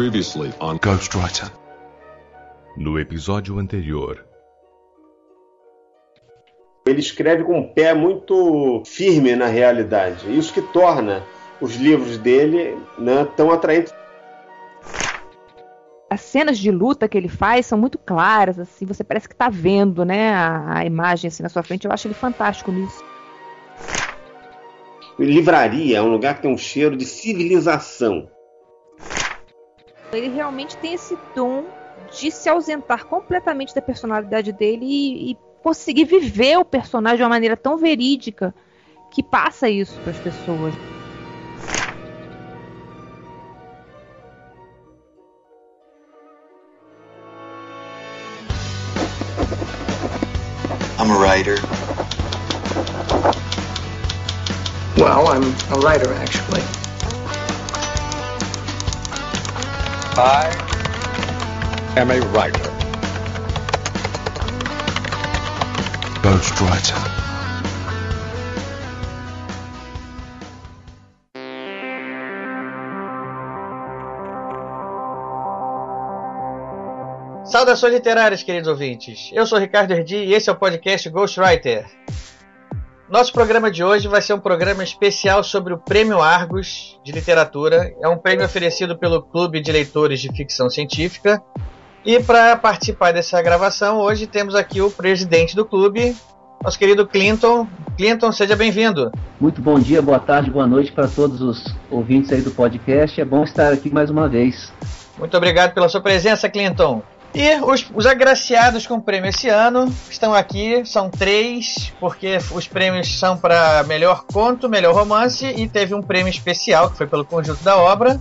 Previously on Ghostwriter. No episódio anterior. Ele escreve com um pé muito firme na realidade. Isso que torna os livros dele né, tão atraentes. As cenas de luta que ele faz são muito claras, assim, você parece que está vendo, né, a, a imagem assim na sua frente. Eu acho ele fantástico nisso. Livraria é um lugar que tem um cheiro de civilização. Ele realmente tem esse dom de se ausentar completamente da personalidade dele e, e conseguir viver o personagem de uma maneira tão verídica que passa isso para as pessoas. I'm a writer. Well, I'm a writer, actually. I am a writer. Ghostwriter. Saudações literárias, queridos ouvintes. Eu sou Ricardo Erdi e esse é o podcast Ghostwriter. Nosso programa de hoje vai ser um programa especial sobre o Prêmio Argos de Literatura. É um prêmio oferecido pelo Clube de Leitores de Ficção Científica. E para participar dessa gravação, hoje temos aqui o presidente do clube, nosso querido Clinton. Clinton, seja bem-vindo. Muito bom dia, boa tarde, boa noite para todos os ouvintes aí do podcast. É bom estar aqui mais uma vez. Muito obrigado pela sua presença, Clinton. E os, os, agraciados com o prêmio esse ano estão aqui, são três, porque os prêmios são para melhor conto, melhor romance e teve um prêmio especial que foi pelo conjunto da obra.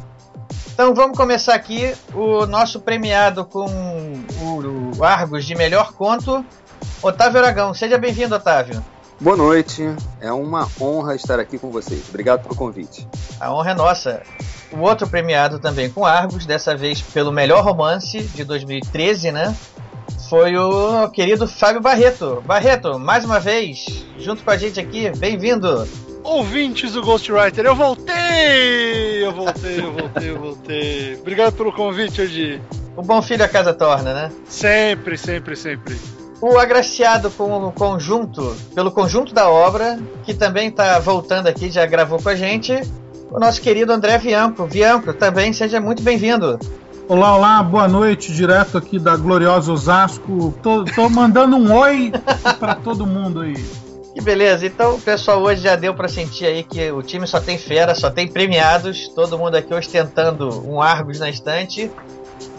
Então vamos começar aqui o nosso premiado com o, o Argos de melhor conto, Otávio Aragão. Seja bem-vindo, Otávio. Boa noite, é uma honra estar aqui com vocês. Obrigado pelo convite. A honra é nossa. O outro premiado também com Argos, dessa vez pelo melhor romance de 2013, né? Foi o querido Fábio Barreto. Barreto, mais uma vez, junto com a gente aqui, bem-vindo. Ouvintes do Ghostwriter, eu voltei! Eu voltei, eu voltei, eu voltei. Obrigado pelo convite, Edi. O bom filho a casa torna, né? Sempre, sempre, sempre o agraciado com o conjunto, pelo conjunto da obra, que também está voltando aqui, já gravou com a gente, o nosso querido André Vianco. Vianco, também seja muito bem-vindo. Olá, olá, boa noite, direto aqui da gloriosa Osasco. Tô, tô mandando um oi para todo mundo aí. Que beleza, então o pessoal hoje já deu para sentir aí que o time só tem fera, só tem premiados, todo mundo aqui ostentando um Argos na estante.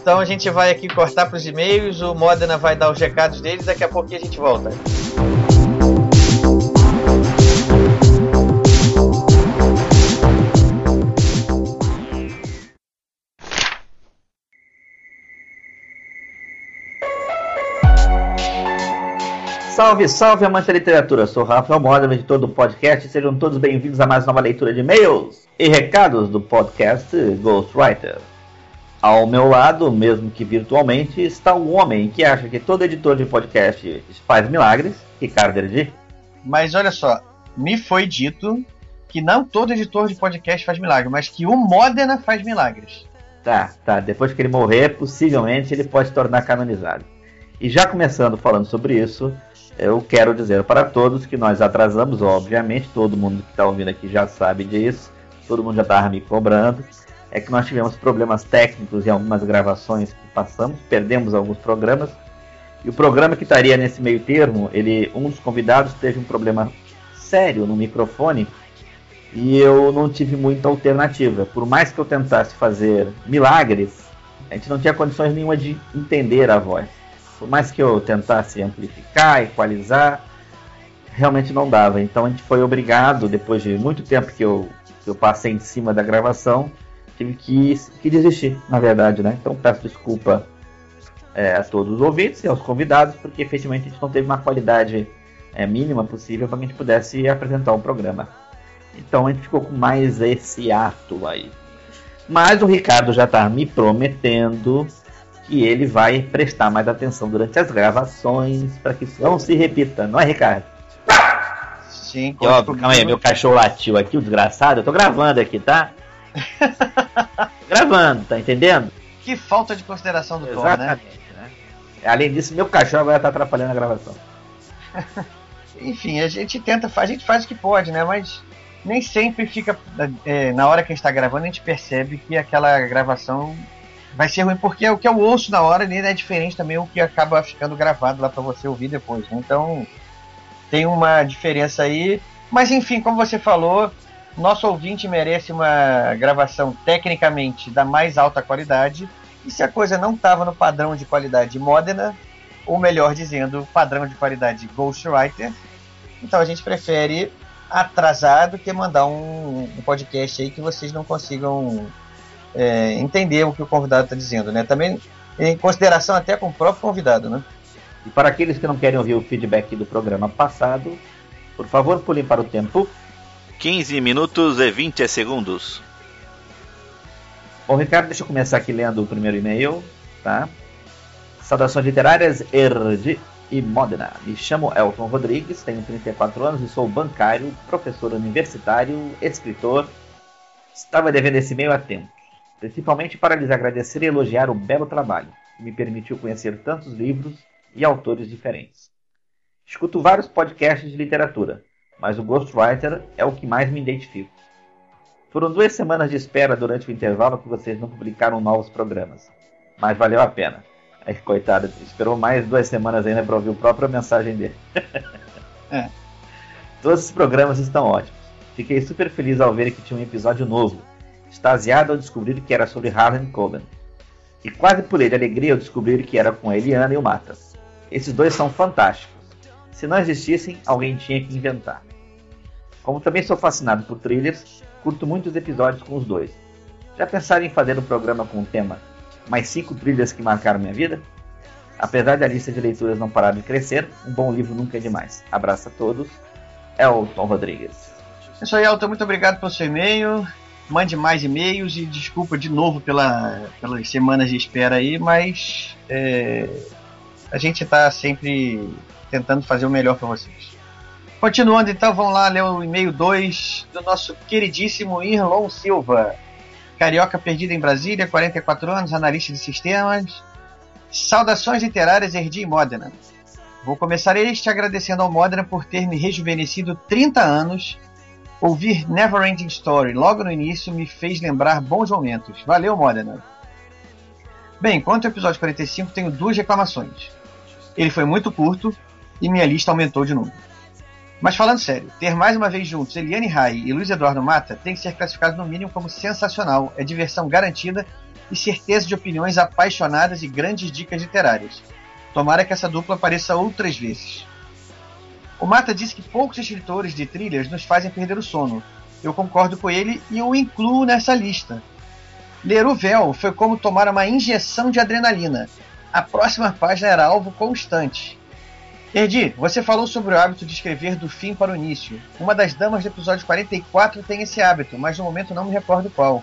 Então a gente vai aqui cortar para os e-mails, o Modena vai dar os recados deles, daqui a pouquinho a gente volta. Salve, salve, amante da literatura! Sou Rafael Modena, editor do podcast. Sejam todos bem-vindos a mais uma leitura de e-mails e recados do podcast Ghostwriter. Ao meu lado, mesmo que virtualmente, está o homem que acha que todo editor de podcast faz milagres, Ricardo Erdi. Mas olha só, me foi dito que não todo editor de podcast faz milagres, mas que o Modena faz milagres. Tá, tá. Depois que ele morrer, possivelmente ele pode se tornar canonizado. E já começando falando sobre isso, eu quero dizer para todos que nós atrasamos, obviamente, todo mundo que está ouvindo aqui já sabe disso, todo mundo já estava me cobrando é que nós tivemos problemas técnicos em algumas gravações que passamos, perdemos alguns programas. E o programa que estaria nesse meio termo, ele, um dos convidados teve um problema sério no microfone e eu não tive muita alternativa. Por mais que eu tentasse fazer milagres, a gente não tinha condições nenhuma de entender a voz. Por mais que eu tentasse amplificar, equalizar, realmente não dava. Então a gente foi obrigado, depois de muito tempo que eu, que eu passei em cima da gravação, tive que, que desistir, na verdade, né? Então peço desculpa é, a todos os ouvintes e aos convidados, porque efetivamente a gente não teve uma qualidade é, mínima possível para que a gente pudesse apresentar o programa. Então a gente ficou com mais esse ato aí. Mas o Ricardo já está me prometendo que ele vai prestar mais atenção durante as gravações para que isso não se repita, não é, Ricardo? Sim, e, ó, calma aí, meu cachorro latiu aqui, o desgraçado. Eu tô gravando aqui, tá? Gravando, tá entendendo? Que falta de consideração do Thor, né? Exatamente, né? Além disso, meu cachorro agora tá atrapalhando a gravação. Enfim, a gente tenta, a gente faz o que pode, né? Mas nem sempre fica. é, na hora que a gente tá gravando, a gente percebe que aquela gravação vai ser ruim, porque o que eu ouço na hora né, é diferente também o que acaba ficando gravado lá para você ouvir depois. Né? Então tem uma diferença aí. Mas enfim, como você falou, nosso ouvinte merece uma gravação tecnicamente da mais alta qualidade. E se a coisa não estava no padrão de qualidade Modena, ou melhor dizendo, padrão de qualidade Ghostwriter, então a gente prefere atrasar do que mandar um, um podcast aí que vocês não consigam é, entender o que o convidado está dizendo, né? Também em consideração até com o próprio convidado, né? E para aqueles que não querem ouvir o feedback do programa passado, por favor, pulem para o tempo. 15 minutos e 20 segundos. Bom, Ricardo, deixa eu começar aqui lendo o primeiro e-mail, tá? Saudações literárias, Erdi e Modena. Me chamo Elton Rodrigues, tenho 34 anos e sou bancário, professor universitário, escritor. Estava devendo esse e-mail há tempo, principalmente para lhes agradecer e elogiar o belo trabalho, que me permitiu conhecer tantos livros e autores diferentes. Escuto vários podcasts de literatura, mas o Ghostwriter é o que mais me identifico. Foram duas semanas de espera durante o intervalo que vocês não publicaram novos programas, mas valeu a pena. Aí, coitado, esperou mais duas semanas ainda para ouvir a própria mensagem dele. É. Todos os programas estão ótimos. Fiquei super feliz ao ver que tinha um episódio novo, extasiado ao descobrir que era sobre Harlan Coben. E quase pulei de alegria ao descobrir que era com Eliana e o Mata. Esses dois são fantásticos. Se não existissem, alguém tinha que inventar. Como também sou fascinado por thrillers, curto muitos episódios com os dois. Já pensaram em fazer um programa com o tema Mais 5 trilhas que marcaram minha vida? Apesar da lista de leituras não parar de crescer, um bom livro nunca é demais. Abraço a todos. Elton Rodrigues. É isso aí, Elton. Muito obrigado pelo seu e-mail. Mande mais e-mails e desculpa de novo pela, pelas semanas de espera aí, mas é, a gente está sempre tentando fazer o melhor para vocês. Continuando então, vamos lá ler o e-mail 2 do nosso queridíssimo Irlon Silva. Carioca perdido em Brasília, 44 anos, analista de sistemas. Saudações literárias Erdi e Modena. Vou começar este agradecendo ao Modena por ter me rejuvenescido 30 anos. Ouvir Neverending Story logo no início me fez lembrar bons momentos. Valeu, Modena. Bem, quanto ao episódio 45, tenho duas reclamações. Ele foi muito curto e minha lista aumentou de número. Mas falando sério, ter mais uma vez juntos Eliane Rai e Luiz Eduardo Mata tem que ser classificado no mínimo como sensacional, é diversão garantida e certeza de opiniões apaixonadas e grandes dicas literárias. Tomara que essa dupla apareça outras vezes. O Mata disse que poucos escritores de trilhas nos fazem perder o sono. Eu concordo com ele e o incluo nessa lista. Ler o véu foi como tomar uma injeção de adrenalina. A próxima página era alvo constante. Erdi, você falou sobre o hábito de escrever do fim para o início. Uma das damas do episódio 44 tem esse hábito, mas no momento não me recordo qual.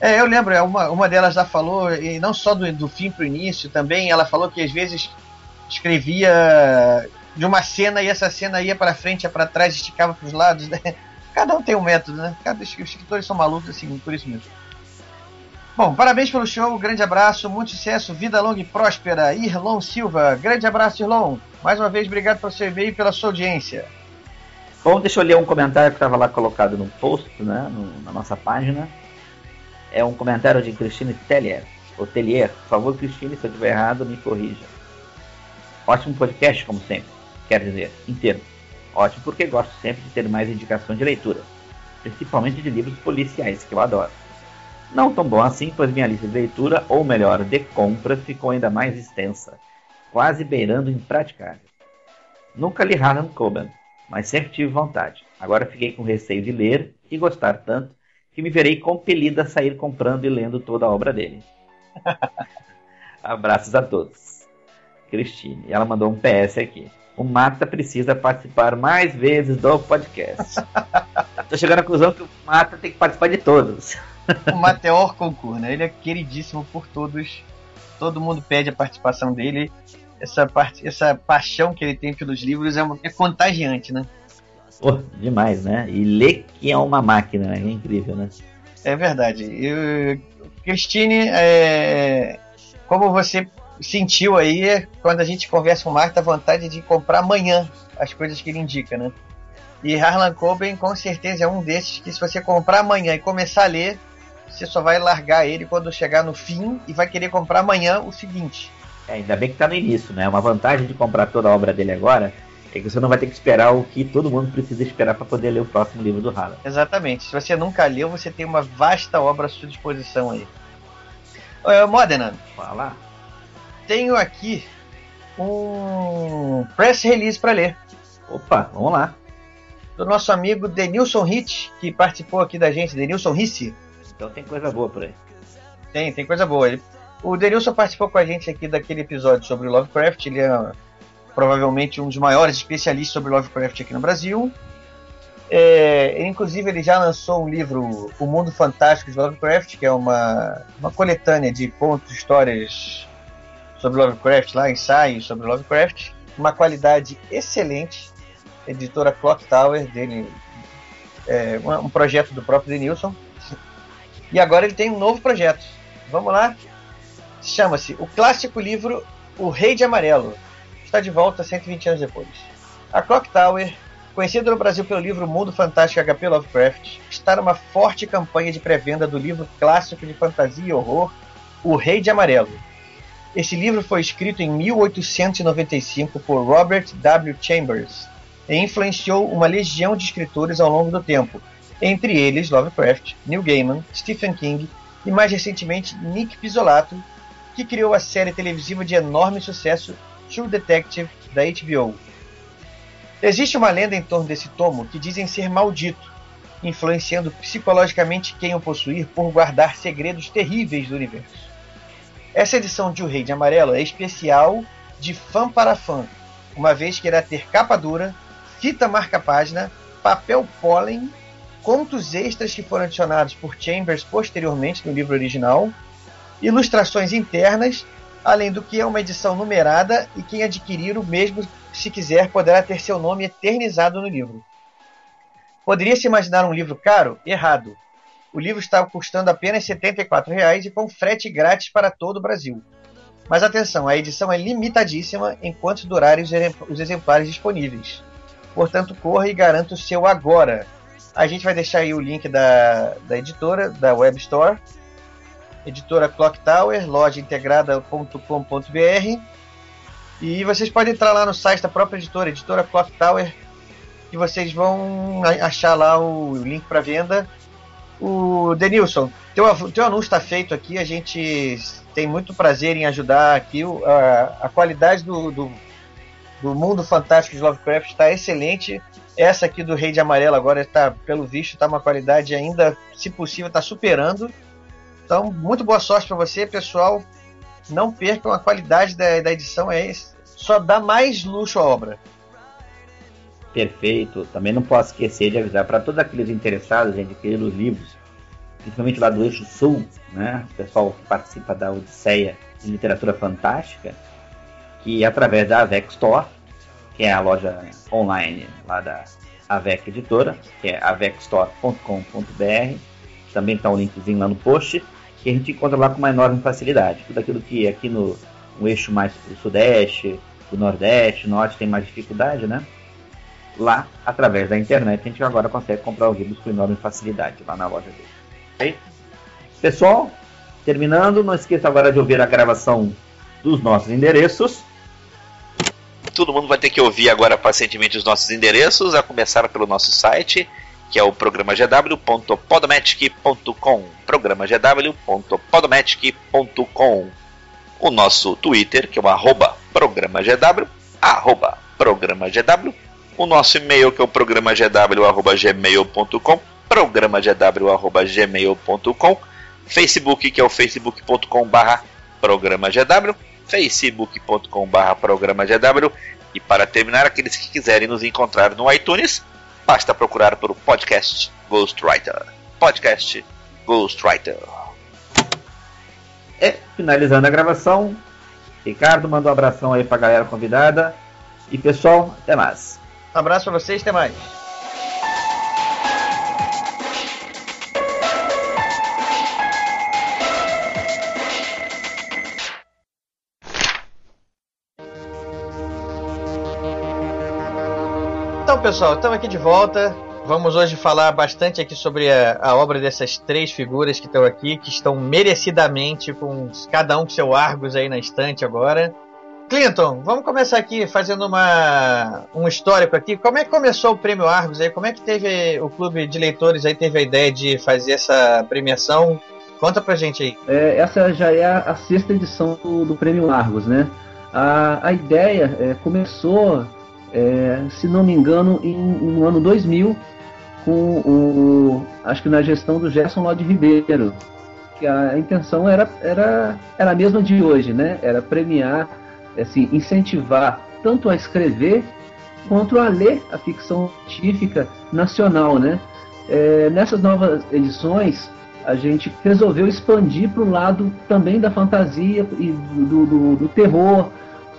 É, eu lembro, é, uma, uma delas já falou, e não só do, do fim para o início, também ela falou que às vezes escrevia de uma cena e essa cena ia para frente, ia para trás, esticava para os lados. Né? Cada um tem um método, né? Cada os escritores são malucos assim, por isso mesmo. Bom, parabéns pelo show, grande abraço, muito sucesso, vida longa e próspera. Irlon Silva, grande abraço, Irlon. Mais uma vez, obrigado pelo seu e-mail e pela sua audiência. Bom, deixa eu ler um comentário que estava lá colocado no post, né, no, na nossa página. É um comentário de Cristine Tellier. Ou Tellier, por favor, Cristine, se eu estiver errado, me corrija. Ótimo podcast, como sempre. Quer dizer, inteiro. Ótimo porque gosto sempre de ter mais indicação de leitura, principalmente de livros policiais, que eu adoro. Não tão bom assim, pois minha lista de leitura, ou melhor, de compras, ficou ainda mais extensa, quase beirando impraticável. Nunca li Harlan Coben, mas sempre tive vontade. Agora fiquei com receio de ler e gostar tanto que me verei compelida a sair comprando e lendo toda a obra dele. Abraços a todos. Cristine. E ela mandou um PS aqui. O Mata precisa participar mais vezes do podcast. Tô chegando à conclusão que o Mata tem que participar de todos. O Mateor Concur, né? Ele é queridíssimo por todos. Todo mundo pede a participação dele. Essa, part... Essa paixão que ele tem pelos livros é, é contagiante, né? Pô, demais, né? E ler que é uma máquina, é incrível, né? É verdade. Eu... Christine, é... como você sentiu aí quando a gente conversa com o Mark, a vontade de comprar amanhã as coisas que ele indica, né? E Harlan Coben com certeza é um desses que se você comprar amanhã e começar a ler, você só vai largar ele quando chegar no fim e vai querer comprar amanhã o seguinte. É, ainda bem que tá no início, né? Uma vantagem de comprar toda a obra dele agora é que você não vai ter que esperar o que todo mundo precisa esperar para poder ler o próximo livro do Harlan. Exatamente. Se você nunca leu, você tem uma vasta obra à sua disposição aí. Uh, Modena. Fala. Tenho aqui um press release para ler. Opa, vamos lá. Do nosso amigo Denilson Hitch, que participou aqui da gente, Denilson Risse. Então tem coisa boa por aí. Tem, tem coisa boa. Ele, o Denilson participou com a gente aqui daquele episódio sobre Lovecraft. Ele é provavelmente um dos maiores especialistas sobre Lovecraft aqui no Brasil. É, inclusive, ele já lançou um livro, O Mundo Fantástico de Lovecraft, que é uma, uma coletânea de contos, histórias sobre Lovecraft, lá, ensaios sobre Lovecraft. Uma qualidade excelente. Editora Clock Tower, dele, é, um projeto do próprio Denilson. E agora ele tem um novo projeto. Vamos lá? Chama-se o clássico livro O Rei de Amarelo. Está de volta 120 anos depois. A Clock Tower, conhecida no Brasil pelo livro Mundo Fantástico HP Lovecraft, está numa forte campanha de pré-venda do livro clássico de fantasia e horror O Rei de Amarelo. Esse livro foi escrito em 1895 por Robert W. Chambers e influenciou uma legião de escritores ao longo do tempo, entre eles Lovecraft, Neil Gaiman, Stephen King e mais recentemente Nick Pizzolatto, que criou a série televisiva de enorme sucesso True Detective da HBO. Existe uma lenda em torno desse tomo que dizem ser maldito, influenciando psicologicamente quem o possuir por guardar segredos terríveis do universo. Essa edição de O Rei de Amarelo é especial de fã para fã, uma vez que irá ter capa dura, fita marca-página, papel pólen, contos extras que foram adicionados por Chambers posteriormente no livro original, ilustrações internas, além do que é uma edição numerada e quem adquirir o mesmo, se quiser, poderá ter seu nome eternizado no livro. Poderia se imaginar um livro caro? Errado. O livro está custando apenas R$ 74,00 e com frete grátis para todo o Brasil. Mas atenção, a edição é limitadíssima enquanto durarem os exemplares disponíveis. Portanto, corra e garanta o seu agora. A gente vai deixar aí o link da, da editora, da Web Store, editora Clock Tower, lojaintegrada.com.br. E vocês podem entrar lá no site da própria editora, editora Clock Tower, e vocês vão achar lá o link para venda. O Denilson, teu, teu anúncio está feito aqui, a gente tem muito prazer em ajudar aqui. A, a qualidade do, do, do mundo fantástico de Lovecraft está excelente. Essa aqui do Rei de Amarelo agora está, pelo visto, está uma qualidade ainda, se possível, está superando. Então, muito boa sorte para você, pessoal. Não percam a qualidade da, da edição, é só dá mais luxo à obra. Perfeito. Também não posso esquecer de avisar para todos aqueles interessados em adquirir os livros, principalmente lá do Eixo Sul, né? O pessoal que participa da Odisseia de Literatura Fantástica, que através da Avec Store, que é a loja online lá da Avec Editora, que é avecstore.com.br, também está um linkzinho lá no post, que a gente encontra lá com uma enorme facilidade. Tudo aquilo que aqui no, no eixo mais do sudeste, do nordeste, norte tem mais dificuldade, né? Lá, através da internet, a gente agora consegue comprar os livros com enorme facilidade lá na loja dele. Okay? Pessoal, terminando, não esqueça agora de ouvir a gravação dos nossos endereços. Todo mundo vai ter que ouvir agora pacientemente os nossos endereços, a começar pelo nosso site, que é o programagw.podomatic.com. programagw.podomatic.com. O nosso Twitter, que é o arroba programagw, arroba programagw. O nosso e-mail, que é o programagw.gmail.com, programagw.gmail.com. Facebook, que é o facebook.com barra programagw, facebook.com barra programagw. E para terminar, aqueles que quiserem nos encontrar no iTunes, basta procurar pelo podcast Ghostwriter. Podcast Ghostwriter. É, finalizando a gravação, Ricardo manda um abração aí pra galera convidada. E pessoal, até mais. Um abraço para vocês, até mais. Então, pessoal, estamos aqui de volta. Vamos hoje falar bastante aqui sobre a, a obra dessas três figuras que estão aqui, que estão merecidamente com cada um com seu Argos aí na estante agora. Clinton, vamos começar aqui fazendo uma, um histórico aqui. Como é que começou o Prêmio Argos aí? Como é que teve o clube de leitores aí teve a ideia de fazer essa premiação? Conta pra gente aí. É, essa já é a, sexta edição do, do Prêmio Argos, né? A, a ideia é, começou, é, se não me engano, em, no ano 2000, com o, acho que na gestão do Gerson Lodi Ribeiro, que a intenção era, era, era a mesma de hoje, né? Era premiar, assim, incentivar tanto a escrever quanto a ler a ficção científica nacional, né? É, nessas novas edições, a gente resolveu expandir para o lado também da fantasia e do, do, do terror,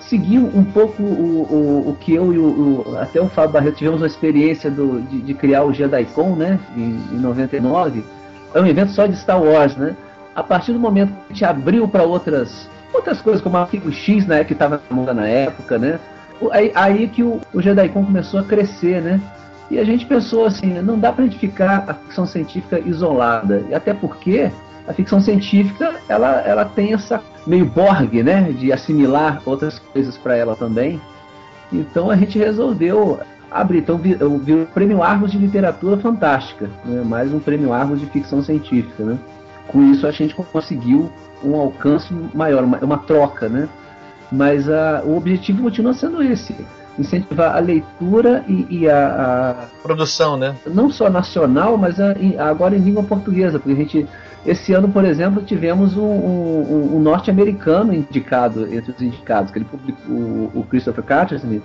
seguiu um pouco o, o, o que eu e o, o, até o Fábio Barreto tivemos a experiência do, de, de, criar o JediCon, né, em, em 99. É um evento só de Star Wars, né? A partir do momento que a gente abriu para outras outras coisas, como a Figo X, né, que estava na moda na época, né? Aí, aí que o, o JediCon começou a crescer, né? E a gente pensou assim, não dá para gente ficar a ficção científica isolada, e até porque a ficção científica ela, ela tem essa meio Borg, né, de assimilar outras coisas para ela também. Então a gente resolveu abrir, então vi, vi o Prêmio Argos de Literatura Fantástica, né, mais um Prêmio Argos de Ficção Científica, né. Com isso a gente conseguiu um alcance maior, uma, uma troca, né. Mas a, o objetivo continua sendo esse, incentivar a leitura e, e a, a, produção, né? Não só nacional, mas a, agora em língua portuguesa, porque a gente esse ano, por exemplo, tivemos um, um, um norte-americano indicado entre os indicados, que ele publicou, o Christopher Cattersmith,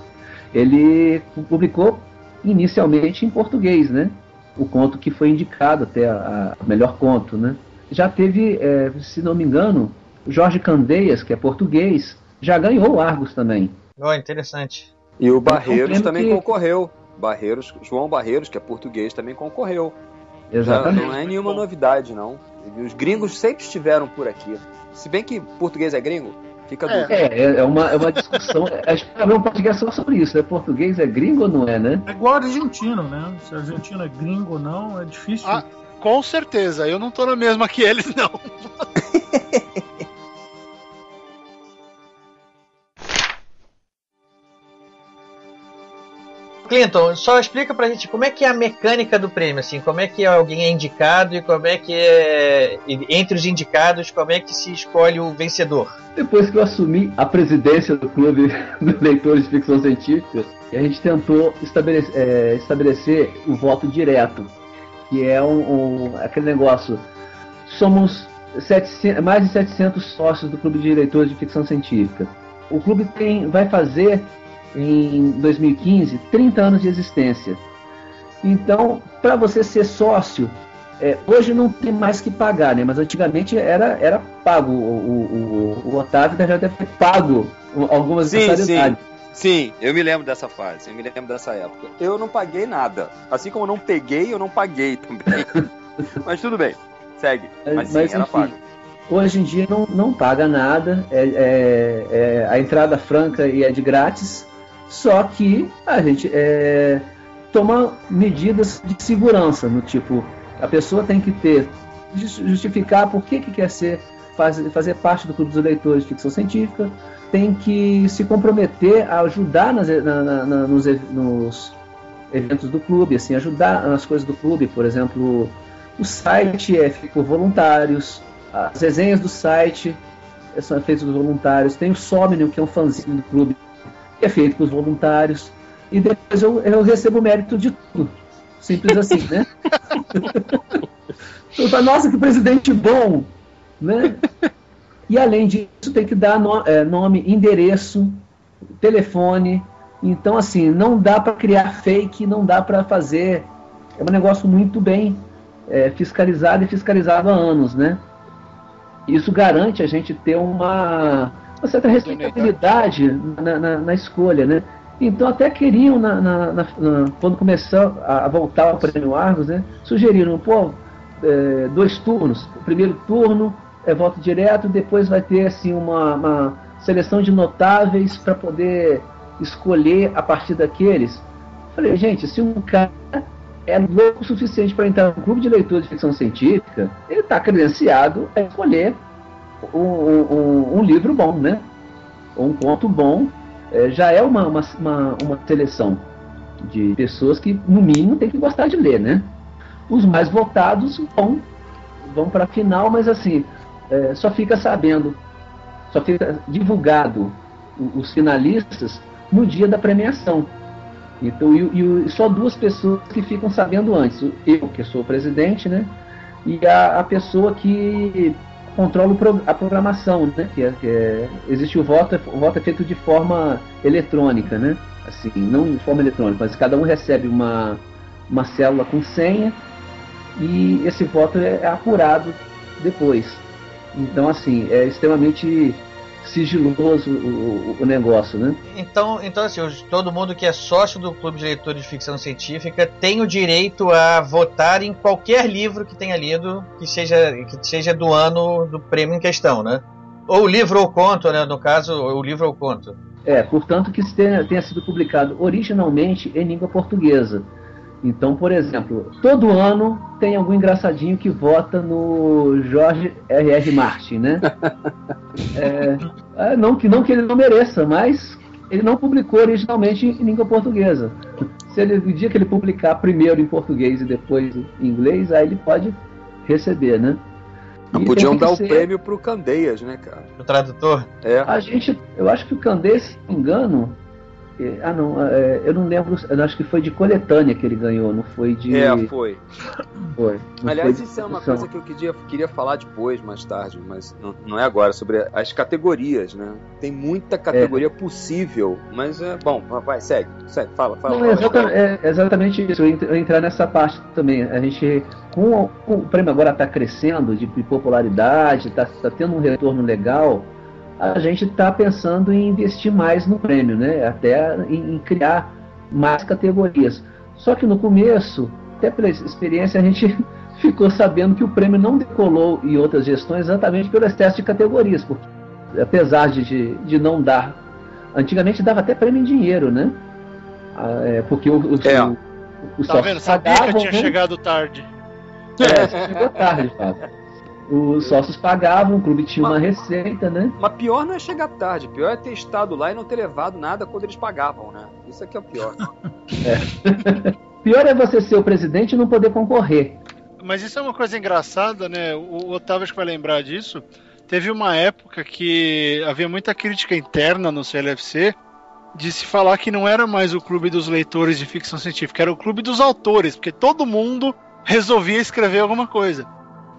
ele publicou inicialmente em português, né? O conto que foi indicado até a, a melhor conto, né? Já teve, é, se não me engano, Jorge Candeias, que é português, já ganhou o Argos também. Oh, interessante. E o Barreiros também que... concorreu. Barreiros, João Barreiros, que é português, também concorreu. Exatamente. Já não é nenhuma novidade, não. Os gringos sempre estiveram por aqui. Se bem que português é gringo, fica é. dúvida. É, é uma, é uma discussão. a gente vai ver um podcast só sobre isso, né? Português é gringo ou não é, né? É igual argentino, né? Se argentino é gringo ou não, é difícil. Ah, com certeza, eu não tô na mesma que eles, não. Clinton, só explica pra gente como é que é a mecânica do prêmio, assim, como é que alguém é indicado e como é que é, entre os indicados, como é que se escolhe o vencedor? Depois que eu assumi a presidência do Clube de Leitores de Ficção Científica, a gente tentou estabelecer, é, estabelecer o voto direto, que é um, um aquele negócio, somos 700, mais de 700 sócios do Clube de Leitores de Ficção Científica. O clube tem, vai fazer em 2015, 30 anos de existência. Então, para você ser sócio, é, hoje não tem mais que pagar, né? Mas antigamente era, era pago. O, o, o Otávio já deve ter pago algumas sim, sim. Sim, eu me lembro dessa fase, eu me lembro dessa época. Eu não paguei nada. Assim como eu não peguei, eu não paguei também. Mas tudo bem, segue. Mas, Mas sim, era pago. Hoje em dia não, não paga nada, é, é, é, a entrada franca e é de grátis. Só que a gente é, toma medidas de segurança, no tipo, a pessoa tem que ter, justificar por que, que quer ser, faz, fazer parte do clube dos leitores de ficção científica, tem que se comprometer a ajudar nas, na, na, nos, nos eventos do clube, assim, ajudar nas coisas do clube, por exemplo, o site é feito por voluntários, as resenhas do site são feitas por voluntários, tem o Somnium, que é um fanzine do clube, que é feito os voluntários, e depois eu, eu recebo o mérito de tudo. Simples assim, né? então, nossa, que presidente bom! Né? E além disso, tem que dar no, é, nome, endereço, telefone. Então, assim, não dá para criar fake, não dá para fazer. É um negócio muito bem é, fiscalizado e fiscalizado há anos, né? Isso garante a gente ter uma uma certa respeitabilidade na, na, na, escolha, né? Então até queriam, na, na quando começou a, a, voltar ao Prêmio Argos, né? Sugeriram, pô, é, dois turnos. O primeiro turno é voto direto, depois vai ter assim uma, uma seleção de notáveis para poder escolher a partir daqueles Falei, gente, se um cara é louco o suficiente para entrar no clube de leitura de ficção científica, ele está credenciado a escolher um, um, um, livro bom, né? Um conto bom. É, já é uma, uma, uma, uma seleção de pessoas que, no mínimo, tem que gostar de ler, né? Os mais votados vão, vão para a final, mas assim, é, só fica sabendo, só fica divulgado os finalistas no dia da premiação. Então, e, e, só duas pessoas que ficam sabendo antes. Eu, que sou o presidente, né? E a, a pessoa que controla a programação, né? Que, é, que é, existe o voto, o voto é feito de forma eletrônica, né? Assim, não de forma eletrônica, mas cada um recebe uma, uma célula com senha e esse voto é, é apurado depois. Então, assim, é extremamente sigiloso o, o, negócio, né? Então, então assim, todo mundo que é sócio do Clube de Leitores de Ficção Científica tem o direito a votar em qualquer livro que tenha lido que seja, que seja do ano do prêmio em questão, né? Ou livro ou conto, né? No caso, o livro ou conto. É, portanto que tenha, tenha sido publicado originalmente em língua portuguesa. Então, por exemplo, todo ano tem algum engraçadinho que vota no George R. R. Martin, né? é, é, não, que, não que ele não mereça, mas ele não publicou originalmente em língua portuguesa. Se ele, no dia que ele publicar primeiro em português e depois em inglês, aí ele pode receber, né? Não podiam dar ser... o prêmio pro Candeias, né, cara? O tradutor? É. A gente, eu acho que o Candeias, se não me engano, ah, não, é, eu não lembro, eu acho que foi de coletânea que ele ganhou, não foi de. É, foi. Foi. Aliás, foi isso é uma coisa que eu queria, queria falar depois, mais tarde, mas não, não é agora, sobre as categorias, né? Tem muita categoria é. possível, mas é. Bom, vai, segue, segue, fala, fala. Não, fala, exatamente, é exatamente isso, eu entrar nessa parte também. A gente, com, com o prêmio agora está crescendo de popularidade, está tá tendo um retorno legal a gente está pensando em investir mais no prêmio, né? até em, em, criar mais categorias. Só que no começo, até pela experiência, a gente ficou sabendo que o prêmio não decolou em outras gestões exatamente pelo excesso de categorias, porque apesar de, de não dar. Antigamente dava até prêmio em dinheiro, né? Ah, é, porque o, o, é. o, o tá vendo? Sabia pagavam, que tinha né? chegado tarde. É, chegou tarde, Fábio os sócios pagavam, o clube tinha mas, uma receita, né? Mas pior não é chegar tarde, pior é ter estado lá e não ter levado nada quando eles pagavam, né? Isso aqui é o pior. é. pior é você ser o presidente e não poder concorrer. Mas isso é uma coisa engraçada, né? O Otávio acho que vai lembrar disso. Teve uma época que havia muita crítica interna no CLFC de se falar que não era mais o clube dos leitores de ficção científica, era o clube dos autores, porque todo mundo resolvia escrever alguma coisa.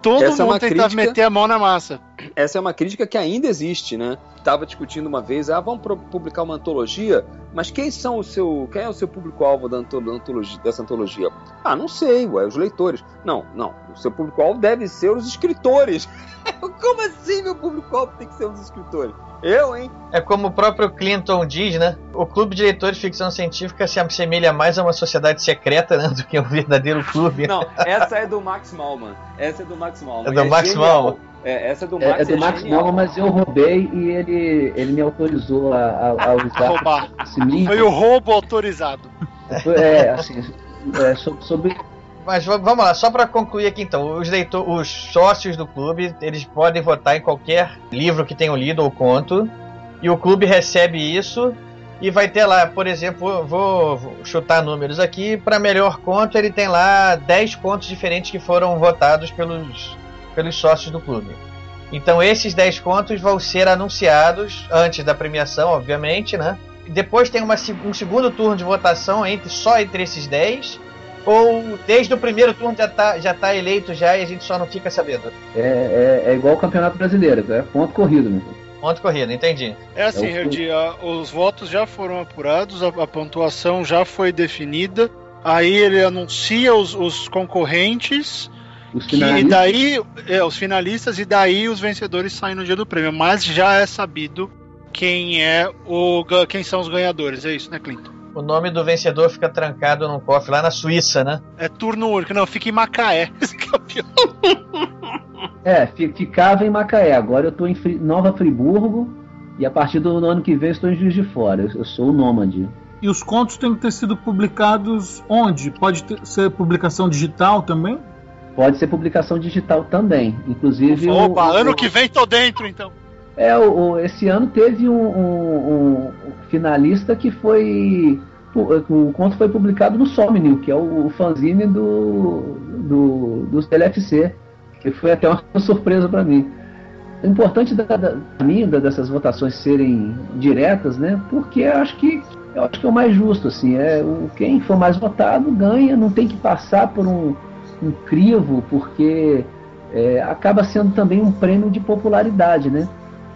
Todo Essa é mundo é tentava crítica... meter a mão na massa. Essa é uma crítica que ainda existe, né? Tava discutindo uma vez, ah, vamos publicar uma antologia, mas quem são o seu, quem é o seu público-alvo da antologia, dessa antologia? Ah, não sei, ué, os leitores. Não, não, o seu público-alvo deve ser os escritores. Como assim meu público-alvo tem que ser os escritores? Eu, hein? É como o próprio Clinton diz, né? O clube de leitores de ficção científica se assemelha mais a uma sociedade secreta né, do que um verdadeiro clube. Não, essa é do Max Malman. Essa é do Max Malman. É do é Max Malman. É, essa é do Max, é, é do Max Malman, mas eu roubei e ele, ele me autorizou a, a, a usar roubar. esse. Foi o roubo autorizado. É, assim, é, sobre mas vamos lá, só para concluir aqui então, os, leitor, os sócios do clube, eles podem votar em qualquer livro que tenham lido ou conto, e o clube recebe isso e vai ter lá, por exemplo, vou, vou chutar números aqui, para melhor conto ele tem lá 10 contos diferentes que foram votados pelos, pelos sócios do clube. Então esses 10 contos vão ser anunciados antes da premiação, obviamente, né? Depois tem uma, um segundo turno de votação entre só entre esses 10 ou desde o primeiro turno já tá, já tá eleito já e a gente só não fica sabendo? É, é, é igual o Campeonato Brasileiro, é ponto corrido, meu. Ponto corrido, entendi. É assim, é o... os votos já foram apurados, a, a, pontuação já foi definida, aí ele anuncia os, os concorrentes. Os finalistas. e daí, é, os finalistas, e daí os vencedores saem no dia do prêmio. Mas já é sabido quem é o quem são os ganhadores, é isso, né, Clinton? o nome do vencedor fica trancado num cofre lá na Suíça, né? É turno único, não, fica em Macaé. é, ficava em Macaé. Agora eu tô em Nova Friburgo e a partir do ano que vem estou em Juiz de Fora. Eu, sou o nômade. E os contos têm que ter sido publicados onde? Pode ter, ser publicação digital também? Pode ser publicação digital também. Inclusive. Opa, o, ano o, que vem tô dentro, então. É, o, esse ano teve um, um, um, finalista que foi. O, conto foi publicado no Somnil, que é o, fanzine do, do, do TLFC, que foi até uma surpresa para mim. É importante da, da, mim, dessas votações serem diretas, né? Porque eu acho que eu acho que é o mais justo, assim, é o quem for mais votado ganha, não tem que passar por um, um crivo, porque é, acaba sendo também um prêmio de popularidade, né?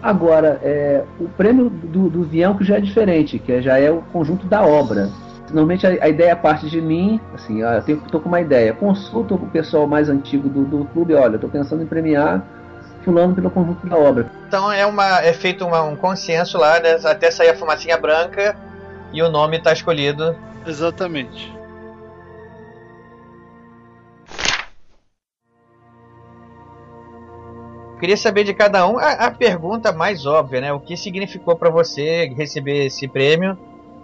Agora, é, o prêmio do, do Vião que já é diferente, que já é o conjunto da obra. Normalmente a, a ideia parte de mim, assim, eu tenho, tô com uma ideia, consulto o pessoal mais antigo do, do clube, olha, estou pensando em premiar fulano pelo conjunto da obra. Então é, uma, é feito uma, um consenso lá, né, até sair a fumacinha branca e o nome está escolhido. Exatamente. Queria saber de cada um a, a pergunta mais óbvia, né? O que significou para você receber esse prêmio?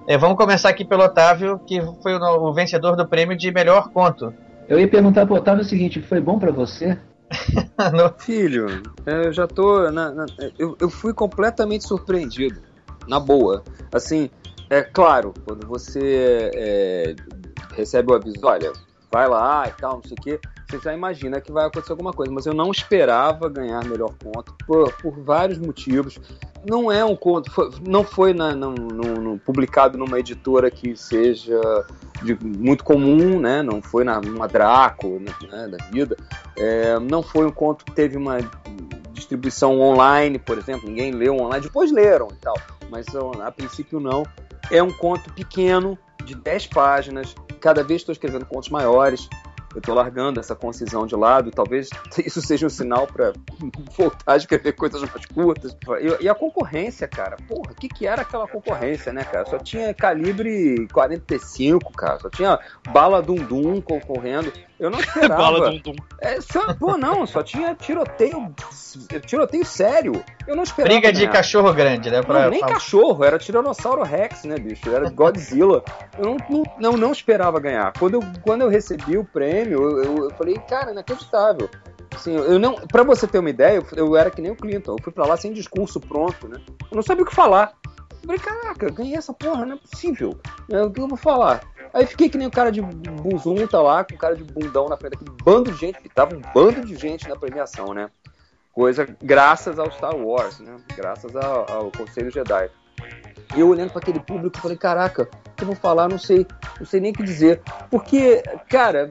É, vamos começar aqui pelo Otávio, que foi o, o vencedor do prêmio de melhor conto. Eu ia perguntar pro Otávio o seguinte: foi bom para você? Filho, eu já tô. Na, na, eu, eu fui completamente surpreendido. Na boa. Assim, é claro, quando você é, recebe o aviso, olha, vai lá e tal, não sei o quê, você já imagina que vai acontecer alguma coisa. Mas eu não esperava ganhar melhor conto por, por vários motivos. Não é um conto, foi, não foi na, publicado numa editora que seja de, muito comum, né? Não foi na, numa Draco né, da vida. É, não foi um conto que teve uma distribuição online, por exemplo. Ninguém leu online, depois leram e tal. Mas a princípio não. É um conto pequeno, de 10 páginas. Cada vez estou escrevendo contos maiores eu estou largando essa concisão de lado, talvez isso seja um sinal para voltar a escrever coisas mais curtas. E, e a concorrência, cara, porra, o que, que era aquela concorrência, né, cara? Só tinha calibre 45, cara, só tinha bala dum-dum concorrendo. Eu não esperava. bala dum-dum. É, só, pô, não, só tinha tiroteio, tiroteio sério. Eu não esperava. Briga de cachorro grande, né? Pra, não, nem pra... cachorro, era Tiranossauro Rex, né, bicho? Era Godzilla. Eu não, não, não, não esperava ganhar. Quando eu, quando eu recebi o prêmio, eu, eu, eu falei, cara, inacreditável. Assim, eu não, para você ter uma ideia, eu, eu, era que nem o Clinton, eu fui para lá sem discurso pronto, né? Eu não sabia o que falar. Eu falei, caraca, ganhei essa porra, não é possível. É, o que eu vou falar? Aí fiquei que nem o cara de buzunta lá, com o cara de bundão na frente daquele bando de gente, que tava um bando de gente na premiação, né? Coisa graças ao Star Wars, né? Graças ao, ao Conselho Jedi. Eu olhando para aquele público, falei, caraca, o que eu vou falar? Não sei, não sei nem o que dizer. Porque, cara,